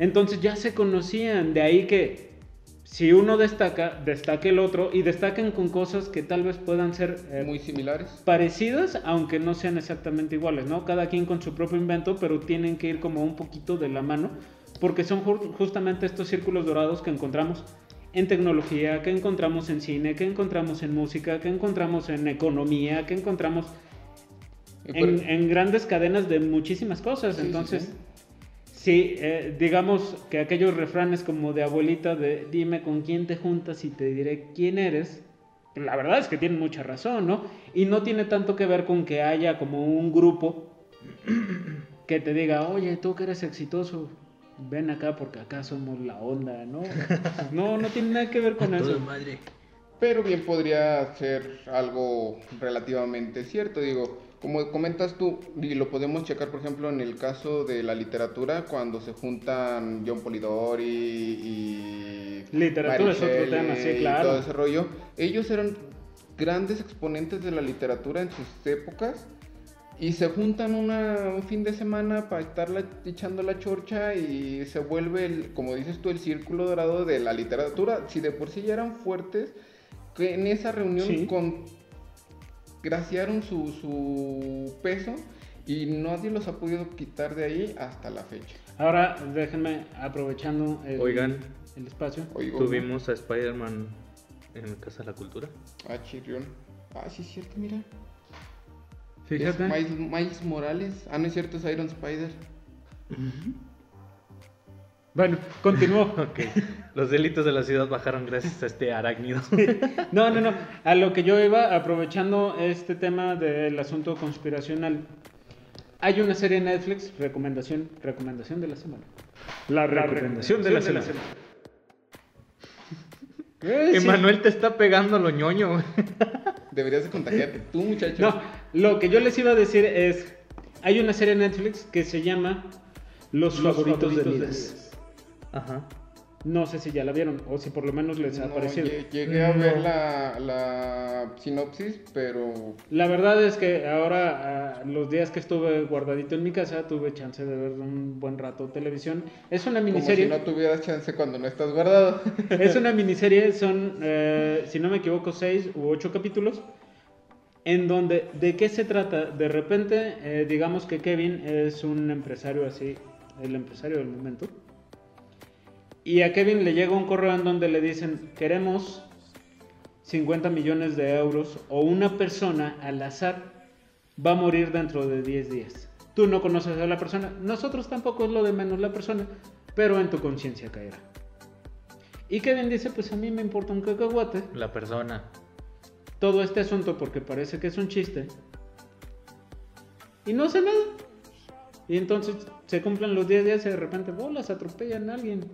Entonces ya se conocían, de ahí que si uno destaca, destaque el otro y destaquen con cosas que tal vez puedan ser eh, Muy similares. parecidas, aunque no sean exactamente iguales, ¿no? Cada quien con su propio invento, pero tienen que ir como un poquito de la mano, porque son ju- justamente estos círculos dorados que encontramos en tecnología, que encontramos en cine, que encontramos en música, que encontramos en economía, que encontramos en, en grandes cadenas de muchísimas cosas. Sí, Entonces, sí. sí, eh, digamos que aquellos refranes como de abuelita de dime con quién te juntas y te diré quién eres, la verdad es que tienen mucha razón, ¿no? Y no tiene tanto que ver con que haya como un grupo que te diga, oye, tú que eres exitoso, ven acá porque acá somos la onda, ¿no? No, no tiene nada que ver con eso. madre. Pero bien podría ser algo relativamente cierto, digo, como comentas tú, y lo podemos checar por ejemplo en el caso de la literatura, cuando se juntan John Polidori y... Literatura es otro tema, sí, y claro. todo ese rollo, ellos eran grandes exponentes de la literatura en sus épocas y se juntan una- un fin de semana para estar la- echando la chorcha y se vuelve, el, como dices tú, el círculo dorado de la literatura. Si de por sí ya eran fuertes, que en esa reunión Sí. Congraciaron su, su peso y nadie los ha podido quitar de ahí hasta la fecha. Ahora, déjenme, aprovechando el, Oigan. el espacio. Oigo, Tuvimos a Spider-Man en Casa de la Cultura. Ah, chirrión. Ah, sí es cierto, mira. Fíjate. Es Miles, Miles Morales. Ah, no es cierto, es Iron Spider. Bueno, continúo. Ok. Los delitos de la ciudad bajaron gracias a este arácnido. No, no, no. A lo que yo iba, aprovechando este tema del asunto conspiracional, hay una serie en Netflix, recomendación, recomendación de la semana. La recomendación de la semana. Eh, sí. Emanuel te está pegando lo ñoño. Deberías de contagiarte tú, muchacho. No, lo que yo les iba a decir es, hay una serie en Netflix que se llama Los, favoritos, de Midas. Ajá. No sé si ya la vieron o si por lo menos les ha No, parecido. lle- Llegué a No. ver la, la sinopsis, pero La verdad es que ahora, ah, los días que estuve guardadito en mi casa, tuve chance de ver un buen rato televisión. Es una como miniserie. si no tuvieras chance cuando no estás guardado. Es una miniserie, son, eh, si no me equivoco, seis u ocho capítulos. En donde, ¿de qué se trata? De repente, eh, digamos que Kevin es un empresario así, el empresario del momento. Y a Kevin le llega un correo en donde le dicen, queremos 50 millones de euros o una persona al azar va a morir dentro de 10 días. Tú no conoces a la persona, nosotros tampoco es lo de menos la persona, pero en tu conciencia caerá. Y Kevin dice, pues a mí me importa un cacahuate La persona. todo este asunto porque parece que es un chiste. Y no hace nada. Y entonces se cumplen los 10 días y de repente, bolas, atropellan a alguien.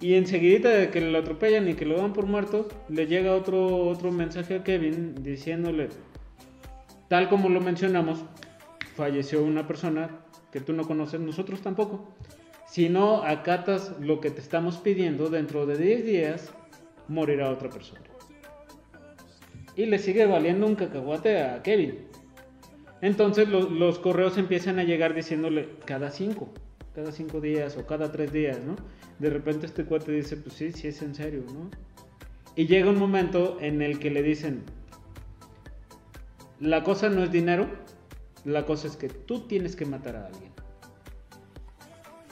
Y enseguida de que lo atropellan y que lo dan por muerto, le llega otro, otro mensaje a Kevin diciéndole, tal como lo mencionamos, falleció una persona que tú no conoces, nosotros tampoco. Si no acatas lo que te estamos pidiendo, dentro de 10 días morirá otra persona. Y le sigue valiendo un cacahuate a Kevin. Entonces lo- los correos empiezan a llegar diciéndole cada cinco, cada cinco días o cada tres días, ¿no? De repente este cuate dice, pues sí, sí es en serio, ¿no? Y llega un momento en el que le dicen, la cosa no es dinero, la cosa es que tú tienes que matar a alguien.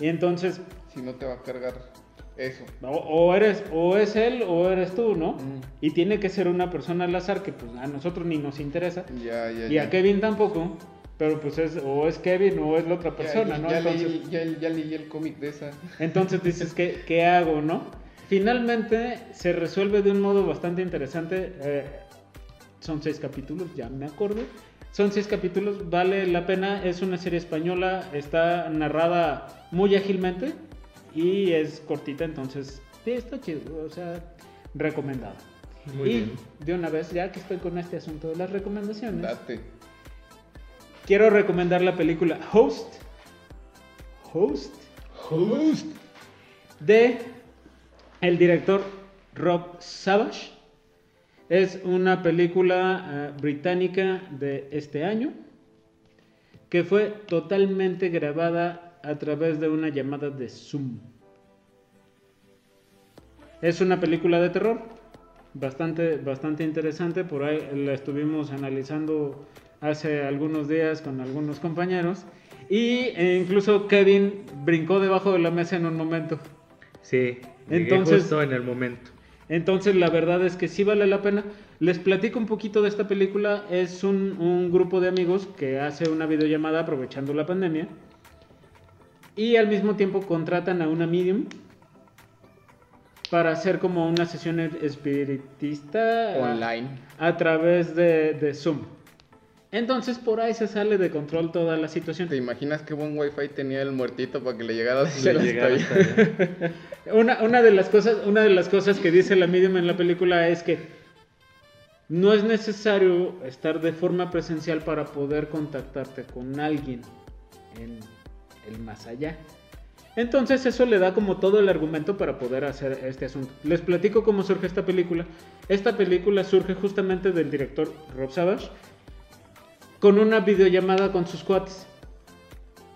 Y entonces, si no te va a cargar eso. o, o eres, o es él o eres tú, ¿no? Mm. Y tiene que ser una persona al azar que pues a nosotros ni nos interesa. Ya, ya, Y ya. a Kevin tampoco, pero pues es o es Kevin o es la otra Ya- persona, ¿no? ya, Entonces, leí, ya, ya leí el cómic de esa. entonces dices, ¿qué, ¿qué hago, no? Finalmente se resuelve de un modo bastante interesante. eh, son seis capítulos, ya me acuerdo. Son seis capítulos, vale la pena. Es una serie española, está narrada muy ágilmente y es cortita, entonces sí, está chido. O sea, recomendado. Muy y bien. de una vez, ya que estoy con este asunto de las recomendaciones, Date. Quiero recomendar la película Host. Host. Host. de el director Rob Savage. Es una película eh, británica de este año que fue totalmente grabada a través de una llamada de Zoom. Es una película de terror, bastante, bastante interesante. Por ahí la estuvimos analizando hace algunos días con algunos compañeros. Y eh, incluso Kevin brincó debajo de la mesa en un momento. Sí, Entonces- justo en el momento. Entonces la verdad es que sí vale la pena. Les platico un poquito de esta película. Es un, un grupo de amigos que hace una videollamada aprovechando la pandemia. Y al mismo tiempo contratan a una medium para hacer como una sesión espiritista Online. a través de, de Zoom. Entonces por ahí se sale de control toda la situación. ¿Te imaginas qué buen wifi tenía el muertito para que le llegara Le hasta allá. Una, una de las cosas, una de las cosas que dice la medium en la película es que no es necesario estar de forma presencial para poder contactarte con alguien en el más allá. Entonces eso le da como todo el argumento para poder hacer este asunto. Les platico cómo surge esta película. Esta película surge justamente del director Rob Savage con una videollamada con sus cuates.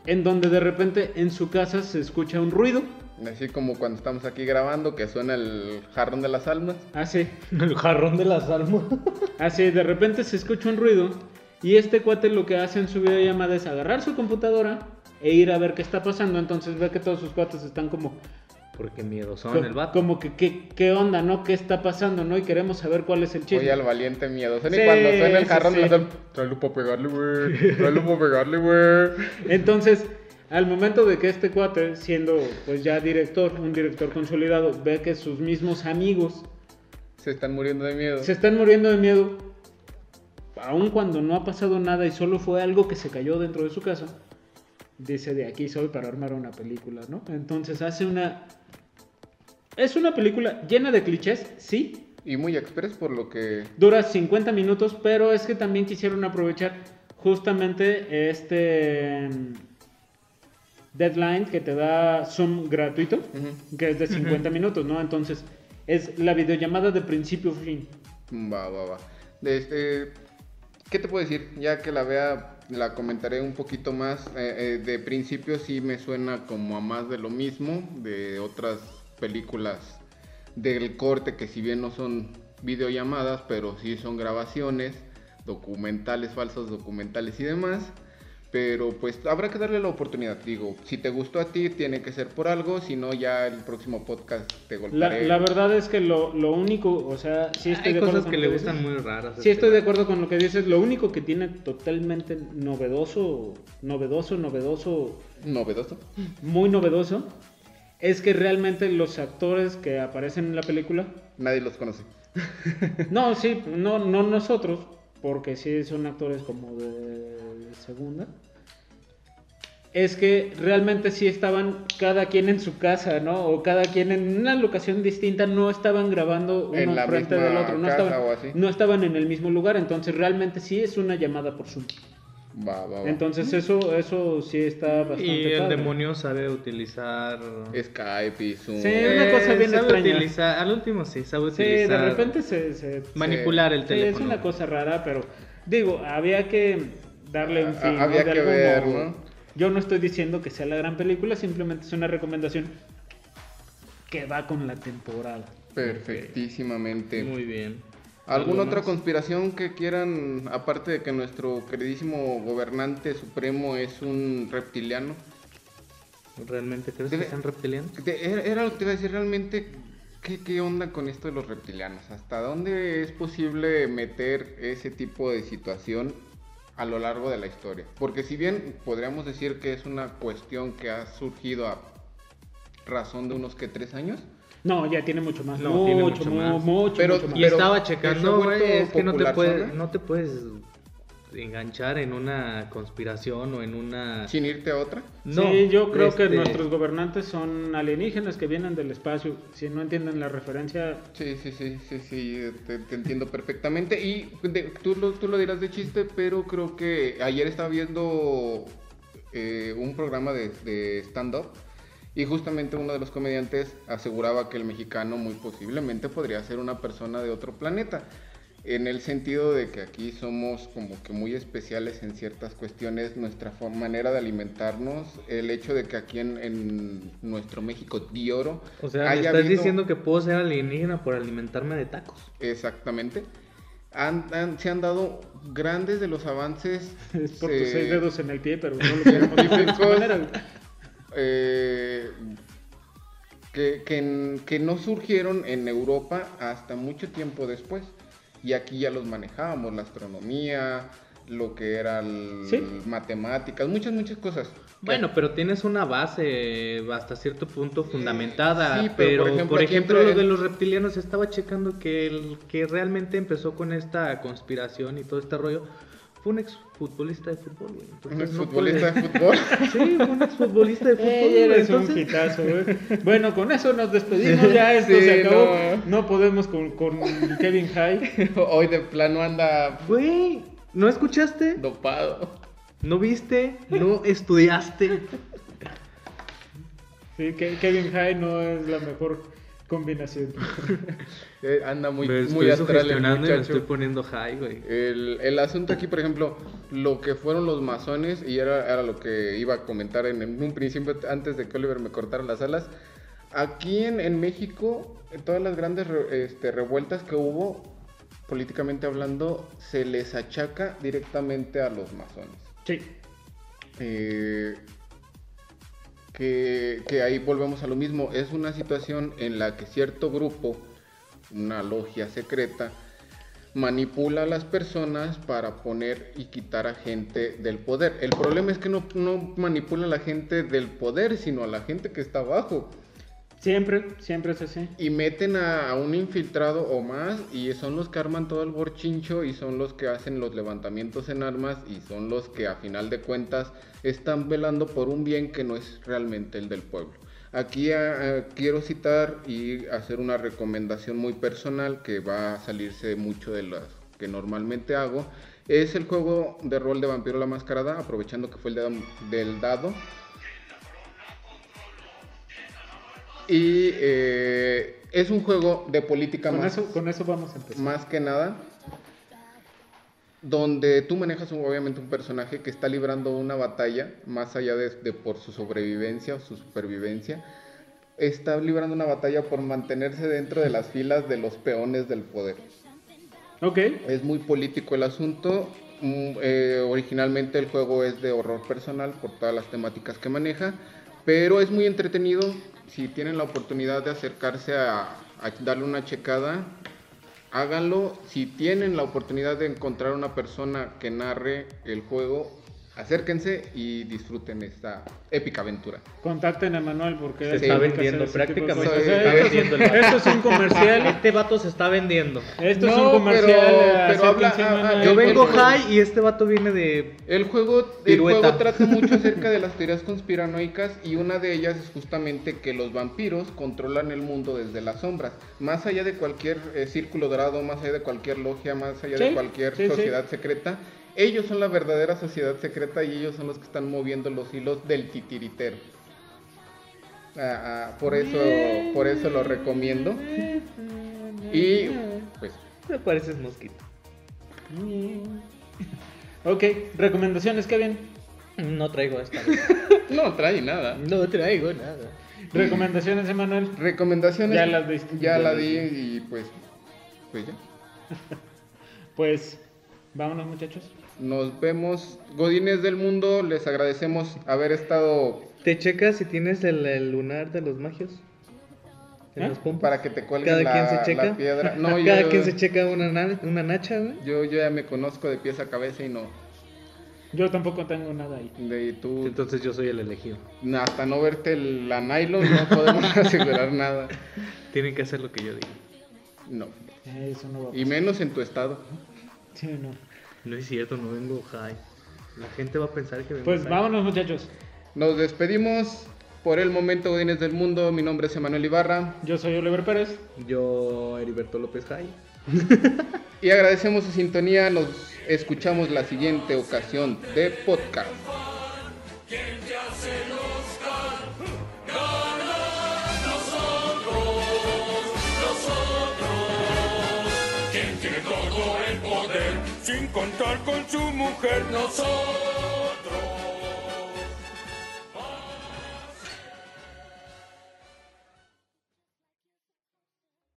En donde de repente en su casa se escucha un ruido. Así como cuando estamos aquí grabando, que suena el jarrón de las almas. Así. El jarrón de las almas. Así, de repente se escucha un ruido y este cuate lo que hace en su videollamada es agarrar su computadora e ir a ver qué está pasando. Entonces ve que todos sus cuates están como, Porque miedo son co- el vato. como que ¿qué, qué onda, ¿no? ¿Qué está pasando, no? Y queremos saber cuál es el chisme. Oye al valiente miedo. Sí, y cuando suena el sí, jarrón sí. almas. Tráelo para pegarle, güey. Tráelo para pegarle, güey. Entonces, al momento de que este cuate, siendo pues ya director, un director consolidado, ve que sus mismos amigos Se están muriendo de miedo. se están muriendo de miedo, aun cuando no ha pasado nada y solo fue algo que se cayó dentro de su casa, dice de aquí soy para armar una película, ¿no? Entonces hace una... Es una película llena de clichés, sí, Y muy express por lo que... dura 50 minutos, pero es que también quisieron aprovechar justamente este mm, deadline que te da Zoom gratuito, que es de 50 minutos, ¿no? Entonces es la videollamada de principio a fin. Va, va, va. De este, ¿Qué te puedo decir? Ya que la vea, la comentaré un poquito más. Eh, eh, de principio sí me suena como a más de lo mismo, de otras películas del corte que si bien no son videollamadas, pero sí son grabaciones, documentales, falsos documentales y demás. Pero pues habrá que darle la oportunidad. Digo, si te gustó a ti, tiene que ser por algo. Si no, ya el próximo podcast te golpearé. la verdad es que lo, lo único, o sea, sí estoy Hay de acuerdo cosas con que lo le gustan muy raras. Sí este estoy de acuerdo con lo que dices. Lo único que tiene totalmente novedoso, novedoso, novedoso, Novedoso. muy novedoso, es que realmente los actores que aparecen en la película, Nadie los conoce. no, sí, no, no nosotros, porque sí son actores como de segunda. Es que realmente sí estaban cada quien en su casa, ¿no? O cada quien en una locación distinta, no estaban grabando uno En la frente misma del otro, no estaban, no estaban en el mismo lugar, entonces realmente sí es una llamada por Zoom. Va, va, va. Entonces eso, eso sí está bastante Y el padre. demonio sabe utilizar. Skype y Zoom. Sí, una cosa bien sabe extraña. utilizar. Al último sí, sabe Sí, utilizar. de repente se... se- Manipular el sí, teléfono. es una cosa rara, pero digo, había que darle un Ah, fin. ¿no? había De que ver, modo. ¿no? Yo no estoy diciendo que sea la gran película, simplemente es una recomendación que va con la temporada. Perfectísimamente. Muy bien. ¿Alguna ¿Algo otra conspiración que quieran, aparte de que nuestro queridísimo gobernante supremo es un reptiliano? ¿Realmente crees Debe- que sean reptilianos? De- era, era lo que te iba a decir, realmente, ¿qué, ¿qué onda con esto de los reptilianos? ¿Hasta dónde es posible meter ese tipo de situación a lo largo de la historia? Porque si bien podríamos decir que es una cuestión que ha surgido a razón de unos que tres años, No, ya tiene mucho más. No, mucho, tiene mucho mu- más. mucho, Pero- mucho más. Y estaba ¿se ha checando, güey, es que no te, puedes, no te puedes enganchar en una conspiración o en una... sin irte a otra. No, sí, yo creo que este, nuestros gobernantes son alienígenas que vienen del espacio. Si no entienden la referencia, Sí, sí, sí, sí, sí, te, te entiendo perfectamente. Y de- tú, lo, tú lo dirás de chiste, pero creo que ayer estaba viendo eh, un programa de, de stand-up y justamente uno de los comediantes aseguraba que el mexicano muy posiblemente podría ser una persona de otro planeta. En el sentido de que aquí somos como que muy especiales en ciertas cuestiones, nuestra manera de alimentarnos, el hecho de que aquí en, en nuestro México de oro O sea, ¿me haya estás habido- diciendo que puedo ser alienígena por alimentarme de tacos. exactamente, han- han- se han dado grandes de los avances Es por tus seis dedos en el pie, pero no lo queremos eh, que, que n- que no surgieron en Europa hasta mucho tiempo después. Y aquí ya los manejábamos, la astronomía, lo que eran Sí. matemáticas, muchas, muchas cosas. Bueno, pero tienes una base hasta cierto punto fundamentada. sí, pero, pero, por por ejemplo, entra lo de los reptilianos, estaba checando que el que realmente empezó con esta conspiración y todo este rollo fue un exfutbolista de fútbol, güey. un Entonces, no puede- de fútbol. Sí, fue un exfutbolista de fútbol. Ey, eres un hitazo, güey. Bueno, con eso nos despedimos. Ya esto Sí, se acabó. no. No, podemos con, con Kevin High. Hoy de plano anda Güey, ¿no escuchaste? dopado. ¿No viste? ¿No estudiaste? Sí, que Kevin High no es la mejor combinación. Eh, anda muy, me muy estoy astral el y me muchacho. estoy poniendo high, güey. El, el asunto aquí, por ejemplo, lo que fueron los masones, y era, era lo que iba a comentar en, en un principio antes de que Oliver me cortara las alas. Aquí en, en México, en todas las grandes re- este, revueltas que hubo, políticamente hablando, se les achaca directamente a los masones. Sí. Eh, que, ahí volvemos a lo mismo. Es una situación en la que cierto grupo, una logia secreta, manipula a las personas para poner y quitar a gente del poder. El problema es que no, no manipula a la gente del poder, sino a la gente que está abajo. Siempre, siempre es así. Y meten a, un infiltrado o más y son los que arman todo el borchincho y son los que hacen los levantamientos en armas y son los que a final de cuentas están velando por un bien que no es realmente el del pueblo. Aquí quiero citar y hacer una recomendación muy personal que va a salirse mucho de las que normalmente hago. Es el juego de rol de Vampiro la Mascarada, aprovechando que fue el de- del dado. Y eh, es un juego de política Con más, eso, con eso vamos a empezar. más que nada. Donde tú manejas un- obviamente un personaje que está librando una batalla, más allá de, de por su sobrevivencia o su supervivencia. Está librando una batalla por mantenerse dentro de las filas de los peones del poder. Ok. Es muy político el asunto. Mm, eh, originalmente el juego es de horror personal por todas las temáticas que maneja, pero es muy entretenido. Si tienen la oportunidad de acercarse a, darle una checada, háganlo. Si tienen la oportunidad de encontrar una persona que narre el juego, acérquense y disfruten esta épica aventura. Contacten a Manuel porque Se está vendiendo, prácticamente se está esto- vendiendo el. Esto es un comercial. Este vato se está vendiendo. Esto es un comercial. pero- eh, pero habla- acérquense, ah, ah. Yo vengo high y este vato viene de... El juego, el juego trata mucho acerca de las teorías conspiranoicas y una de ellas es justamente que los vampiros controlan el mundo desde las sombras. Más allá de cualquier eh, círculo dorado, más allá de cualquier logia, más allá de cualquier sí, sí. sociedad secreta, ellos son la verdadera sociedad secreta y ellos son los que están moviendo los hilos del titiritero. Ah, ah, por eso, por eso lo recomiendo. Y pues Me pareces mosquito. Ok, recomendaciones, Kevin. No traigo esta. no trae nada. No traigo nada. Recomendaciones, Emanuel. Recomendaciones. Ya las diste. Ya Ya la di y pues, pues ya. Pues, vámonos, muchachos. Nos vemos. Godines del mundo, les agradecemos haber estado ¿Te checas si tienes el, el lunar de los magios? ¿En ¿Eh? los pompas? para que te cuelguen Cada la, quien se la checa. piedra. No, yo, Cada quien se checa una, na- una nacha, güey. yo, yo ya me conozco de pies a cabeza y no. Yo tampoco tengo nada ahí. De tú, Entonces yo soy el elegido. hasta no verte la nylon, no podemos asegurar nada. Tienen que hacer lo que yo diga. No. Eso no va a Y menos en tu estado. Sí, no. No es cierto, no vengo high. La gente va a pensar que vengo Pues high. vámonos, muchachos. Nos despedimos. Por el momento, Godines del mundo, mi nombre es Emanuel Ibarra. Yo soy Oliver Pérez. Yo, Heriberto López High. Y agradecemos su sintonía. Nos escuchamos la siguiente ocasión de podcast. Sin contar con su mujer. No soy